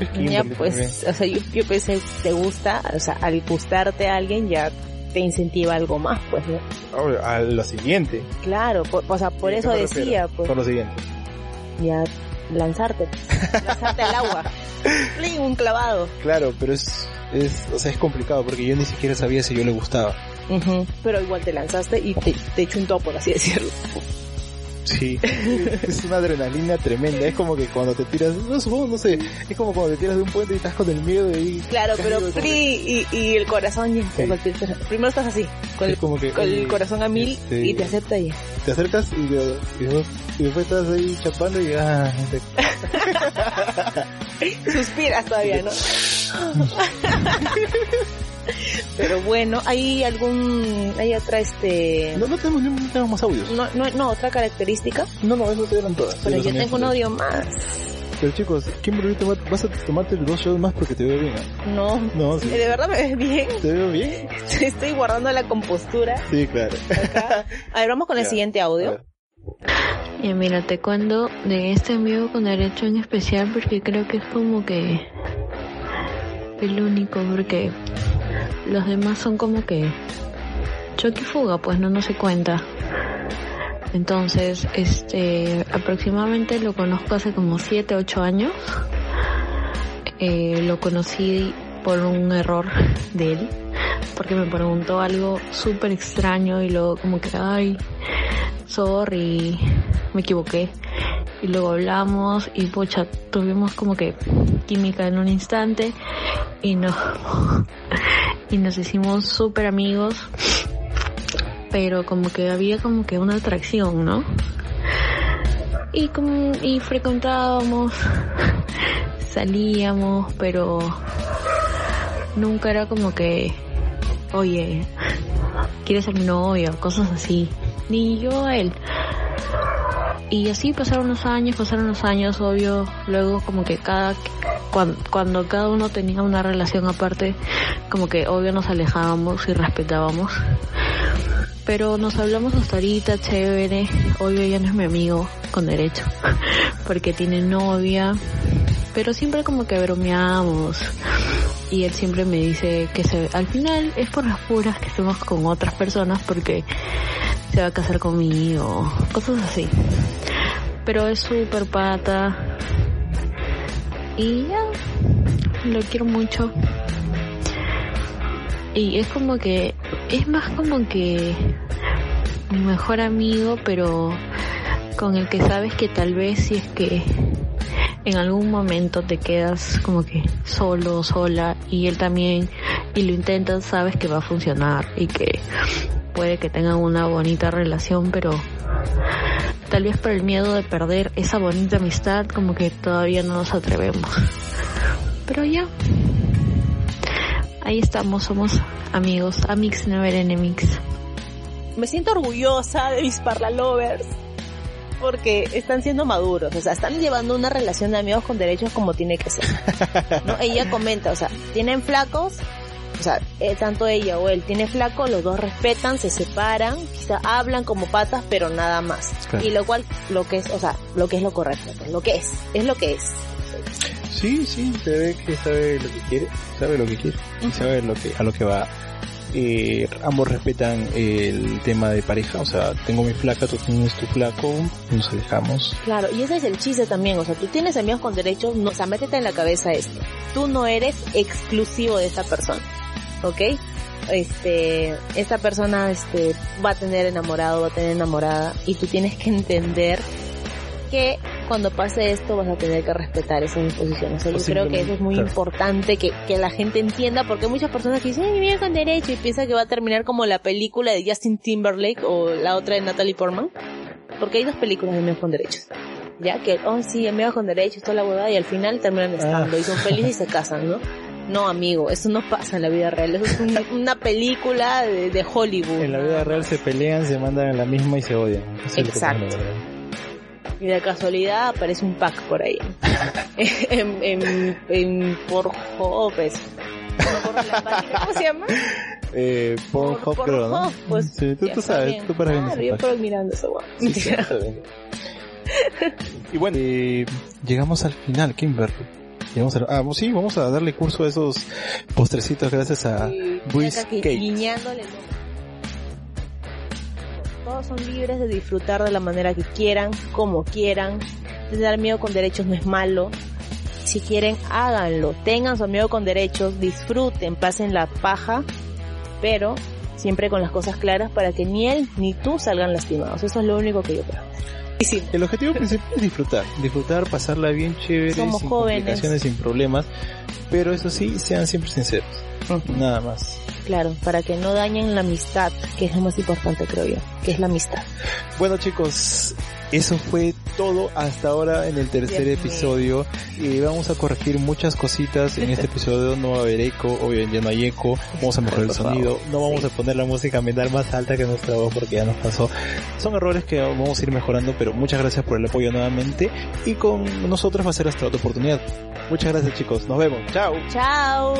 Es ya, pues, o sea, yo, yo pensé, te gusta, o sea, al gustarte a alguien ya te incentiva algo más, pues, ¿no? A lo siguiente. Claro, por- o sea, por ¿A qué eso decía, refiero? pues, Por lo siguiente. ya lanzarte, lanzarte al agua. (laughs) ¡Pling! un clavado. Claro, pero es, es, o sea, es complicado porque yo ni siquiera sabía si yo le gustaba. Ujú, Pero igual te lanzaste y te, te chuntó, por así decirlo. Sí. es una adrenalina tremenda. Es como que cuando te tiras, no supongo, no sé, es como cuando te tiras de un puente y estás con el miedo de ahí. Claro, pero ¡pling! y, y el corazón Sí. primero estás así, con el, Es como que, con el corazón a mil este, y te acepta ya. te acercas y, y después, y después estás ahí chapando y ah, te- (laughs) Suspiras todavía, ¿no? (laughs) Pero bueno, hay algún, hay otra este, no, no tenemos, no tenemos más audios. no, no, no, otra característica, No, no, eso te eran todas. pero yo tengo un audio más. Pero chicos, Kimberly, te va- vas a tomarte dos shows más porque te veo bien. ¿eh? No, No, (laughs) sí. de verdad me ves bien. ¿Te veo bien? (laughs) Estoy guardando la compostura. Sí, claro. Acá. A ver, vamos con el siguiente audio. Y mira, te cuento de este amigo con derecho en especial porque creo que es como que el único, porque los demás son como que choque y fuga, pues no, no se cuenta. Entonces, este, aproximadamente lo conozco hace como 7, 8 años. Eh, lo conocí por un error de él, porque me preguntó algo súper extraño y luego como que, ay, sorry, me equivoqué. Y luego hablamos y pucha, tuvimos como que química en un instante y no (laughs) y nos hicimos súper amigos. Pero como que había como que una atracción, ¿no? Y como y frecuentábamos, (laughs) salíamos, pero nunca era como que, oye, ¿quieres ser mi novio? Cosas así. Ni yo a él. Y así pasaron los años, pasaron los años, obvio. Luego como que cada, cuando, cuando cada uno tenía una relación aparte, como que obvio nos alejábamos y respetábamos. Pero nos hablamos hasta ahorita, chévere. Obvio ya no es mi amigo, con derecho. (laughs) Porque tiene novia. Pero siempre como que bromeamos. Y él siempre me dice que se, al final es por las puras que estemos con otras personas porque se va a casar conmigo, cosas así. pero es súper pata. Y ya, lo quiero mucho. Y es como que, es más como que mi mejor amigo, pero con el que sabes que tal vez si es que en algún momento te quedas como que solo, sola, y él también, y lo intentas, sabes que va a funcionar y que puede que tengan una bonita relación, pero tal vez por el miedo de perder esa bonita amistad, como que todavía no nos atrevemos. Pero ya, ahí estamos, somos amigos, amix never enemies. Me siento orgullosa de mis parlalovers porque están siendo maduros, o sea, están llevando una relación de amigos con derechos como tiene que ser. ¿no? Ella comenta, o sea, tienen flacos, o sea, eh, tanto ella o él tiene flaco, los dos respetan, se separan, quizá hablan como patas, pero nada más. Claro. Y lo cual, lo que es, o sea, lo que es lo correcto, pues, lo que es, es lo que es. Sí, sí, se ve que sabe lo que quiere, sabe lo que quiere, y sabe lo que, a lo que va. Eh, ambos respetan el tema de pareja, o sea, tengo mi flaca, tú tienes tu flaco, nos alejamos. Claro, y ese es el chiste también, o sea, tú tienes amigos con derechos, no, o sea, métete en la cabeza esto. Tú no eres exclusivo de esta persona, ¿ok? Este, esta persona, este, va a tener enamorado, va a tener enamorada, y tú tienes que entender que cuando pase esto vas a tener que respetar esas disposiciones. Yo creo que eso es muy Claro. importante que, que la gente entienda, porque hay muchas personas que dicen, ay, mi con derecho, y piensa que va a terminar como la película de Justin Timberlake o la otra de Natalie Portman. Porque hay dos películas de amigos con derechos. Ya que, oh sí, amigos con derechos, toda la huevada, y al final terminan estando y son felices y se casan, ¿no? No, amigo, eso no pasa en la vida real. Eso es un- una película de, de Hollywood. En la vida real se pelean, se mandan a la misma y se odian. Eso Exacto. Y de casualidad aparece un pack por ahí. (laughs) en, en, en por página, ¿Cómo se llama? Eh, Pornhub Por- creo, ¿no? Pues, sí, tú, sabes, bien. tú para esa yo por mirando eso. Sí, sí, bien. (laughs) y bueno, eh, llegamos al final, Llegamos al- ah, sí, vamos a darle curso a esos postrecitos gracias a el ojo. Todos son libres de disfrutar de la manera que quieran, como quieran. Tener amigo con derechos no es malo. Si quieren, háganlo. Tengan su amigo con derechos, disfruten, pasen la paja, pero siempre con las cosas claras para que ni él ni tú salgan lastimados. Eso es lo único que yo creo. El objetivo principal es disfrutar, disfrutar, pasarla bien chévere, Somos sin jóvenes. complicaciones, sin problemas, pero eso sí, sean siempre sinceros, nada más. claro, para que no dañen la amistad, que es lo más importante creo yo, que es la amistad. Bueno chicos, eso fue todo hasta ahora en el tercer episodio y vamos a corregir muchas cositas en este (laughs) episodio, no va a haber eco, obviamente ya no hay eco, vamos a mejorar el sonido, no vamos sí. a poner la música mental más alta que nuestra voz porque ya nos pasó. Son errores que vamos a ir mejorando, pero muchas gracias por el apoyo nuevamente y con nosotros va a ser hasta otra oportunidad. Muchas gracias chicos, nos vemos, chao. Chao.